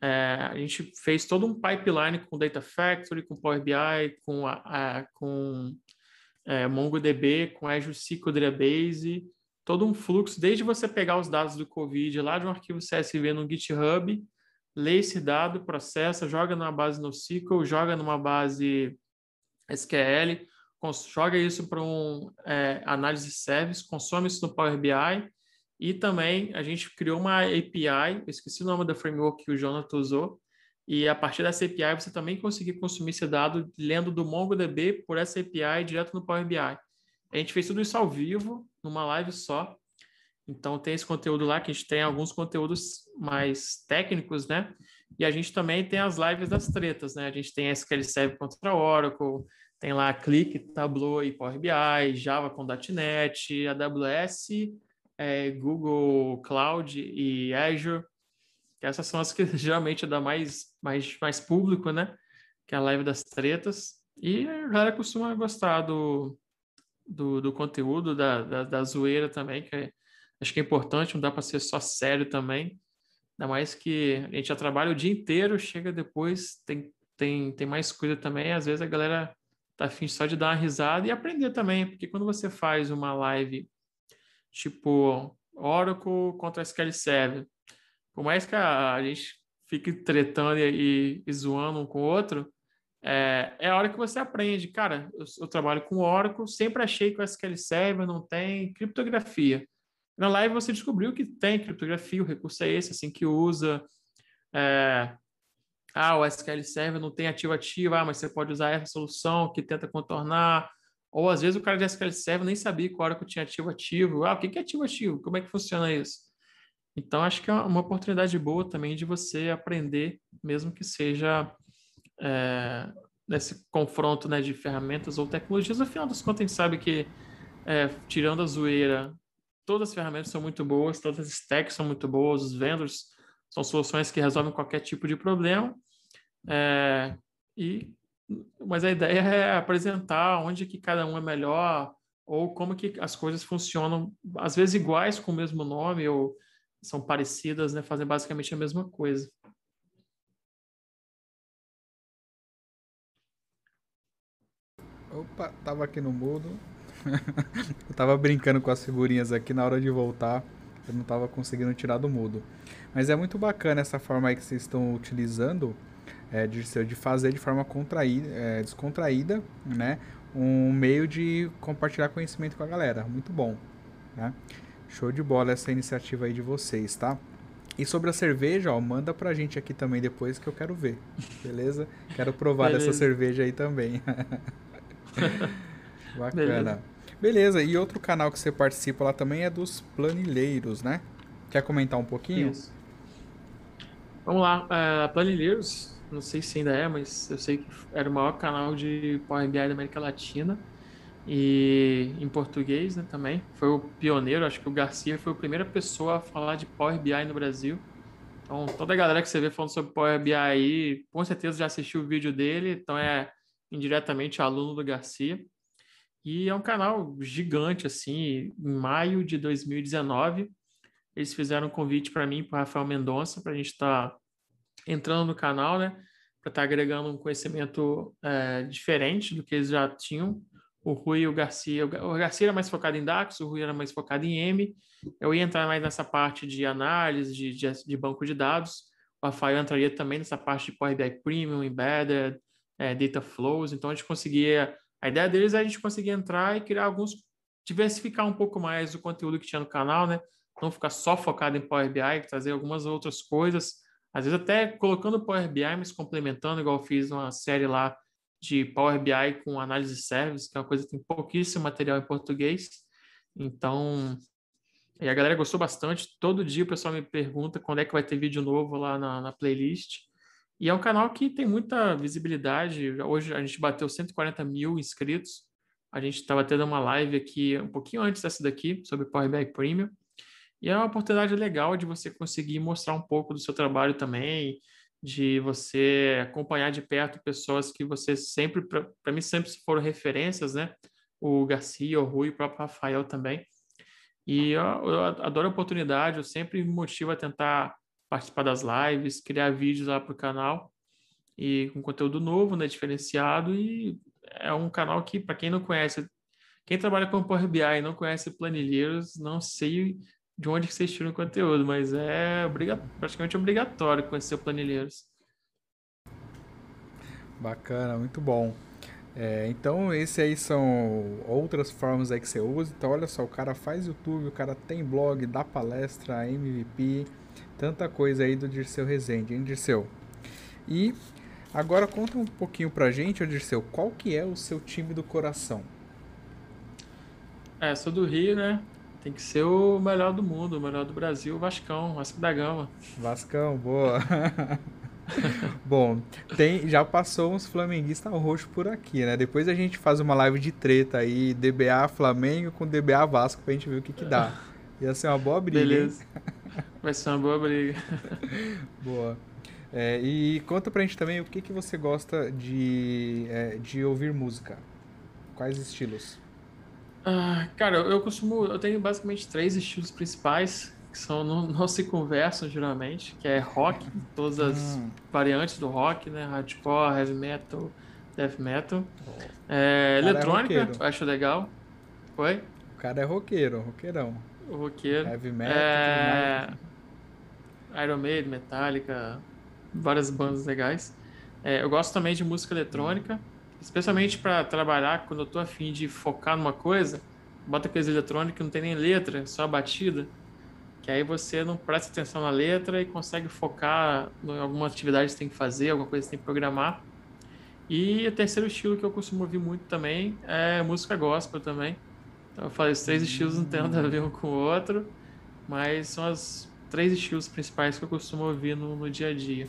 é, a gente fez todo um pipeline com Data Factory, com Power BI, com, a, a, com é, MongoDB, com Azure SQL Database, todo um fluxo, desde você pegar os dados do Covid lá de um arquivo CSV no GitHub, lê esse dado, processa, joga numa base NoSQL, joga numa base SQL, joga isso para um é, análise service, consome isso no Power BI, e também a gente criou uma API, eu esqueci o nome da framework que o Jonathan usou, e a partir dessa API você também conseguir consumir esse dado lendo do MongoDB por essa API direto no Power BI. A gente fez tudo isso ao vivo, numa live só. Então tem esse conteúdo lá, que a gente tem alguns conteúdos mais técnicos, né? E a gente também tem as lives das tretas, né? A gente tem SQL Server contra Oracle, tem lá Click, Tableau e Power BI, Java com .NET, AWS é, Google Cloud e Azure, essas são as que geralmente dá mais, mais, mais público, né? Que é a live das tretas. E a galera costuma gostar do, do, do conteúdo, da, da, da, zoeira também, que é, acho que é importante, não dá para ser só sério também. Ainda mais que a gente já trabalha o dia inteiro, chega depois, tem, tem, tem mais coisa também. Às vezes a galera tá afim só de dar uma risada e aprender também, porque quando você faz uma live tipo Oracle contra SQL Server. Por mais que a, gente fique tretando e, e, zoando um com o outro, é, é a hora que você aprende. Cara, eu, eu, trabalho com Oracle, sempre achei que o SQL Server não tem criptografia. Na live você descobriu que tem criptografia, o recurso é esse, assim que usa. É, ah, o SQL Server não tem ativo-ativo, ah, mas você pode usar essa solução que tenta contornar. Ou às vezes o cara de SQL Server nem sabia qual que tinha ativo ativo. Ah, o que é ativo ativo? Como é que funciona isso? Então, acho que é uma oportunidade boa também de você aprender, mesmo que seja é, nesse confronto né, de ferramentas ou tecnologias. No final das contas, a gente sabe que, é, tirando a zoeira, todas as ferramentas são muito boas, todas as stacks são muito boas, os vendors são soluções que resolvem qualquer tipo de problema. É, e mas a ideia é apresentar onde que cada um é melhor ou como que as coisas funcionam, às vezes iguais com o mesmo nome ou são parecidas, né, fazem basicamente a mesma coisa. Opa, tava aqui no mudo. eu tava brincando com as figurinhas aqui na hora de voltar. Eu não tava conseguindo tirar do mudo. Mas é muito bacana essa forma aí que vocês estão utilizando é, de, de fazer de forma contraída, é, descontraída, né? Um meio de compartilhar conhecimento com a galera. Muito bom, né? Show de bola essa iniciativa aí de vocês, tá? E sobre a cerveja, ó, manda pra gente aqui também depois que eu quero ver, beleza? Quero provar beleza. dessa cerveja aí também. Bacana. Beleza. beleza. e outro canal que você participa lá também é dos planilheiros, né? Quer comentar um pouquinho? Isso. Vamos lá, uh, planilheiros não sei se ainda é, mas eu sei que era o maior canal de Power BI da América Latina e em português né, também. Foi o pioneiro, acho que o Garcia foi a primeira pessoa a falar de Power BI no Brasil. Então, toda a galera que você vê falando sobre Power BI aí, com certeza já assistiu o vídeo dele, então é indiretamente aluno do Garcia. E é um canal gigante, assim, em maio de 2019, eles fizeram um convite para mim, para Rafael Mendonça, para a gente estar tá entrando no canal, né? Para estar tá agregando um conhecimento é, diferente do que eles já tinham. O Rui e o Garcia. O Garcia era mais focado em DAX, o Rui era mais focado em M. Eu ia entrar mais nessa parte de análise, de, de, de banco de dados. O Rafael entraria também nessa parte de Power BI Premium, Embedded, é, Data Flows. Então a gente conseguia. A ideia deles é a gente conseguir entrar e criar alguns. diversificar um pouco mais o conteúdo que tinha no canal, né? Não ficar só focado em Power BI, trazer algumas outras coisas às vezes até colocando Power BI, mas complementando, igual eu fiz uma série lá de Power BI com análise de service, que é uma coisa que tem pouquíssimo material em português. Então, e a galera gostou bastante. Todo dia o pessoal me pergunta quando é que vai ter vídeo novo lá na, na playlist. E é um canal que tem muita visibilidade. Hoje a gente bateu 140 mil inscritos. A gente estava tendo uma live aqui um pouquinho antes dessa daqui, sobre Power BI Premium. E é uma oportunidade legal de você conseguir mostrar um pouco do seu trabalho também, de você acompanhar de perto pessoas que você sempre, para mim, sempre foram referências, né? O Garcia, o Rui, o próprio Rafael também. E eu, eu adoro a oportunidade, eu sempre me motivo a tentar participar das lives, criar vídeos lá para o canal e com conteúdo novo, né, diferenciado e é um canal que para quem não conhece, quem trabalha com Power BI e não conhece planilheiros, não sei de onde que vocês tiram o conteúdo, mas é obriga praticamente obrigatório conhecer o planilheiros. Bacana, muito bom. É, então, esse aí são outras formas aí que você usa. Então, olha só, o cara faz YouTube, o cara tem blog, dá palestra, MVP, tanta coisa aí do Dirceu Rezende, hein, Dirceu? E agora conta um pouquinho pra gente, Dirceu, qual que é o seu time do coração? É, sou do Rio, né? Tem que ser o melhor do mundo, o melhor do Brasil, o Vascão, Vasco da Gama. Vascão, boa. Bom, tem, já passou uns flamenguistas roxos por aqui, né? Depois a gente faz uma live de treta aí, DBA Flamengo com DBA Vasco pra gente ver o que que dá. Ia ser uma boa briga. Beleza. Vai ser uma boa briga. boa. É, e conta pra gente também o que, que você gosta de, é, de ouvir música. Quais estilos? Ah, cara, eu costumo. Eu tenho basicamente três estilos principais, que são não, não se conversam geralmente, que é rock, todas as hum. variantes do rock, né? Hardcore, heavy metal, death metal. É, é eletrônica, é acho legal. Oi? O cara é roqueiro, roqueirão. O roqueiro. Heavy metal. É... Iron Maiden, Metallica, várias bandas legais. É, eu gosto também de música eletrônica, especialmente para trabalhar quando eu tô afim de focar numa coisa. Bota coisa eletrônica que não tem nem letra, só a batida. Que aí você não presta atenção na letra e consegue focar em alguma atividade que você tem que fazer, alguma coisa que você tem que programar. E o terceiro estilo que eu costumo ouvir muito também é música gospel também. Então eu falei, os três estilos não tem nada a ver um com o outro, mas são os três estilos principais que eu costumo ouvir no, no dia a dia.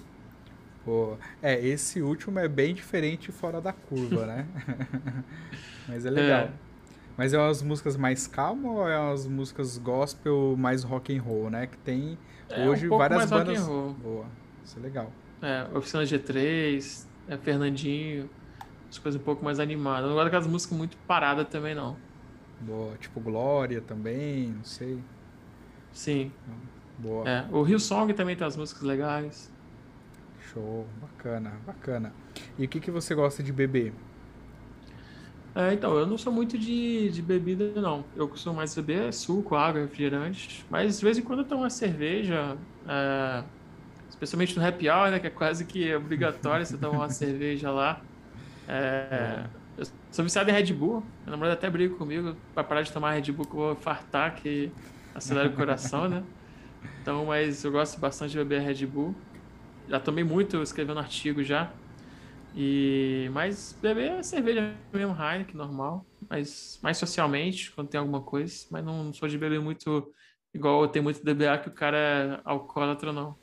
Pô, é, esse último é bem diferente fora da curva, né? mas é legal. É. Mas é umas músicas mais calmas ou é umas músicas gospel mais rock and roll, né? Que tem é, hoje um várias bandas. Boa, isso é legal. É, Oficina G3, é Fernandinho, as coisas um pouco mais animadas. Não gosto daquelas músicas muito paradas também, não. Boa. Tipo Glória também, não sei. Sim. Boa. É, o Rio Song também tem as músicas legais. Show, bacana, bacana. E o que, que você gosta de beber? É, então, eu não sou muito de, de bebida, não. Eu costumo mais beber suco, água, refrigerante. Mas de vez em quando eu tomo uma cerveja, é, especialmente no happy hour, né? Que é quase que obrigatório você tomar uma cerveja lá. É, eu sou viciado em Red Bull. Minha namorada até briga comigo para parar de tomar Red Bull que eu vou fartar, que acelera o coração, né? Então, mas eu gosto bastante de beber Red Bull. Já tomei muito escrevendo artigo já. E mas beber é cerveja mesmo, Heineken, normal. Mas mais socialmente, quando tem alguma coisa. Mas não, não sou de beber muito igual tem muito DBA que o cara é alcoólatra, não.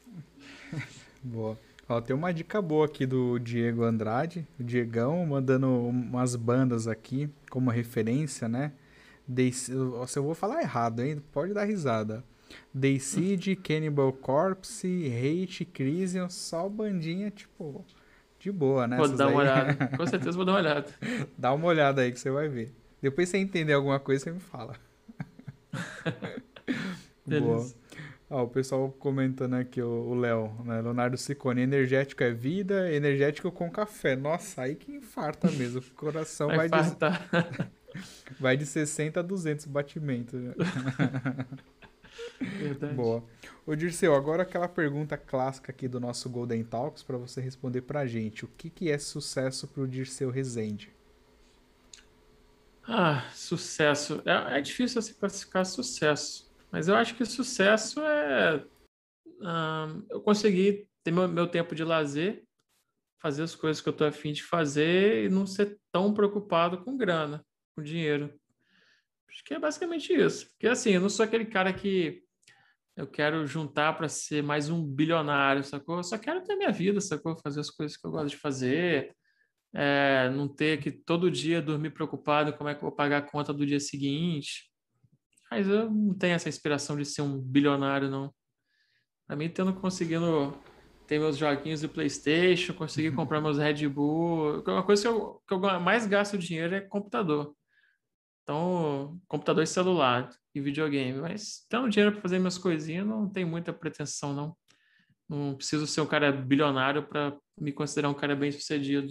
Boa. Ó, tem uma dica boa aqui do Diego Andrade, o Diegão, mandando umas bandas aqui como referência, né? se eu vou falar errado, hein? Pode dar risada. Dayseed, Cannibal Corpse, Hate, Crisium, só bandinha, tipo, de boa, né? Vou dar uma olhada. Com certeza vou dar uma olhada. Dá uma olhada aí que você vai ver. Depois você entender alguma coisa, você me fala. Boa. Ó, o pessoal comentando aqui, o Léo, né? Leonardo Sicone, energético é vida, energético com café. Nossa, aí que infarta mesmo. O coração vai, vai de... vai de 60 a 200 batimentos. Verdade. Boa. Ô Dirceu, agora aquela pergunta clássica aqui do nosso Golden Talks para você responder pra gente. O que, que é sucesso pro Dirceu Rezende? Ah, sucesso. É, é difícil você classificar sucesso. Mas eu acho que sucesso é eu conseguir ter meu, meu, tempo de lazer, fazer as coisas que eu estou afim de fazer e não ser tão preocupado com grana, com dinheiro. Acho que é basicamente isso. Porque assim, eu não sou aquele cara que eu quero juntar para ser mais um bilionário, sacou? Eu só quero ter minha vida, sacou? Fazer as coisas que eu gosto de fazer, é, não ter que todo dia dormir preocupado como é que eu vou pagar a conta do dia seguinte. Mas eu não tenho essa inspiração de ser um bilionário, não. Para mim, tendo conseguindo ter meus joguinhos do PlayStation, conseguir uhum. comprar meus Red Bull. Uma coisa que eu, que eu mais gasto dinheiro é computador. Então, computador e celular e videogame. Mas tendo dinheiro para fazer minhas coisinhas, não tem muita pretensão, não. Não preciso ser um cara bilionário para me considerar um cara bem sucedido.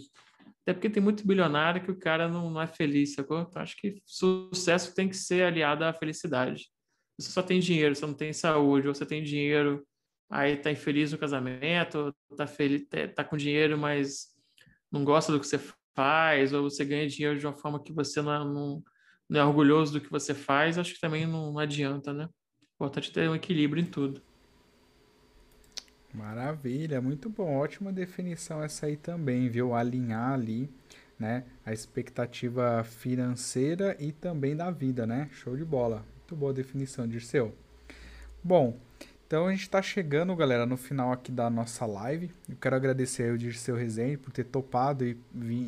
Até porque tem muito bilionário que o cara não, não é feliz, sacou? Então, acho que sucesso tem que ser aliado à felicidade. Você só tem dinheiro, você não tem saúde, você tem dinheiro, aí tá infeliz no casamento, tá, feliz, tá, com dinheiro, mas não gosta do que você faz, ou você ganha dinheiro de uma forma que você não, não, não é orgulhoso do que você faz, acho que também não, adianta, né? Importante ter um equilíbrio em tudo. Maravilha, muito bom. Ótima definição essa aí também, viu? Alinhar ali, né, a expectativa financeira e também da vida, né? Show de bola. Muito boa definição, Dirceu. Bom, então a gente está chegando, galera, no final aqui da nossa live. Eu quero agradecer ao Dirceu Rezende por ter topado e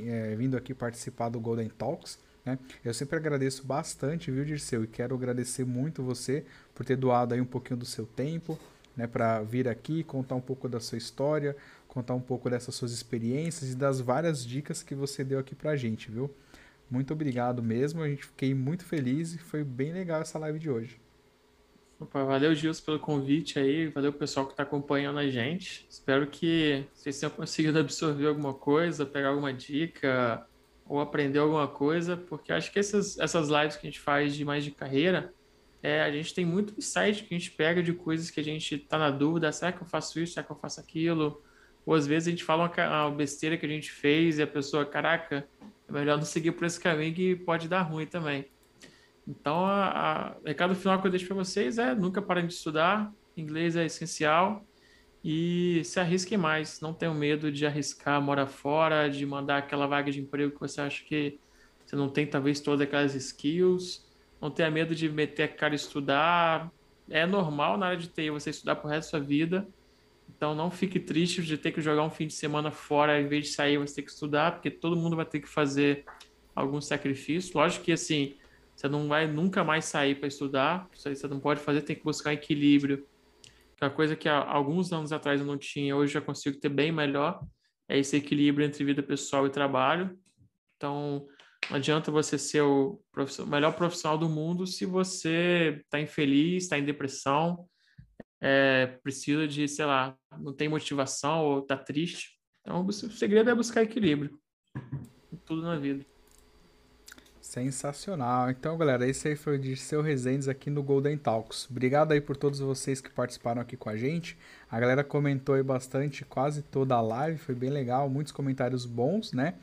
é, vindo aqui participar do Golden Talks. Né? Eu sempre agradeço bastante, viu, Dirceu? E quero agradecer muito você por ter doado aí um pouquinho do seu tempo, né, para vir aqui contar um pouco da sua história, contar um pouco dessas suas experiências e das várias dicas que você deu aqui pra gente, viu? Muito obrigado mesmo, a gente fiquei muito feliz e foi bem legal essa live de hoje. Opa, valeu, Gilson, pelo convite aí, valeu pessoal que está acompanhando a gente. Espero que vocês tenham conseguido absorver alguma coisa, pegar alguma dica ou aprender alguma coisa, porque acho que essas, essas lives que a gente faz de mais de carreira, é, a gente tem muito insight que a gente pega de coisas que a gente está na dúvida, será que eu faço isso, será que eu faço aquilo? Ou às vezes a gente fala uma, uma besteira que a gente fez e a pessoa, caraca, é melhor não seguir por esse caminho que pode dar ruim também. Então, o recado final que eu deixo para vocês é nunca parem de estudar, inglês é essencial e se arrisquem mais, não tenham medo de arriscar, mora fora, de mandar aquela vaga de emprego que você acha que você não tem talvez todas aquelas skills não tenha medo de meter a cara e estudar. É normal na área de TI você estudar pro resto da sua vida. Então não fique triste de ter que jogar um fim de semana fora, em vez de sair você ter que estudar, porque todo mundo vai ter que fazer algum sacrifício. Lógico que assim, você não vai nunca mais sair para estudar, isso aí você não pode fazer, tem que buscar equilíbrio. Que é uma coisa que há alguns anos atrás eu não tinha, hoje já consigo ter bem melhor, é esse equilíbrio entre vida pessoal e trabalho. Então, não adianta você ser o melhor profissional do mundo se você está infeliz, está em depressão, é, precisa de, sei lá, não tem motivação ou está triste. Então, o segredo é buscar equilíbrio tudo na vida. Sensacional. Então, galera, esse aí foi o Dirceu Rezendes aqui no Golden Talks. Obrigado aí por todos vocês que participaram aqui com a gente. A galera comentou aí bastante, quase toda a live, foi bem legal, muitos comentários bons, né?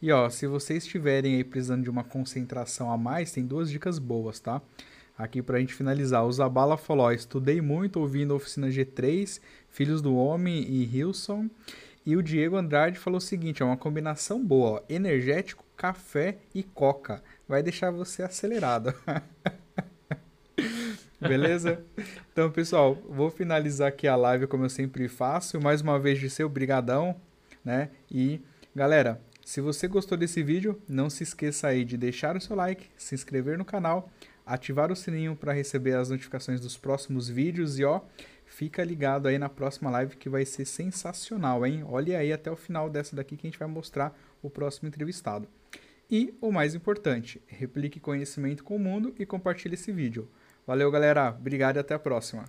E ó, se vocês estiverem aí precisando de uma concentração a mais, tem duas dicas boas, tá? Aqui pra gente finalizar, o Zabala falou, ó, estudei muito ouvindo Oficina G3, Filhos do Homem e Hilson. E o Diego Andrade falou o seguinte: é uma combinação boa, ó, energético, café e coca. Vai deixar você acelerado. Beleza? Então, pessoal, vou finalizar aqui a live como eu sempre faço. Mais uma vez de seu brigadão, né? E galera, se você gostou desse vídeo, não se esqueça aí de deixar o seu like, se inscrever no canal, ativar o sininho para receber as notificações dos próximos vídeos e ó, Fica ligado aí na próxima live que vai ser sensacional, hein? Olha aí até o final dessa daqui que a gente vai mostrar o próximo entrevistado. E o mais importante, replique conhecimento com o mundo e compartilhe esse vídeo. Valeu, galera. Obrigado e até a próxima.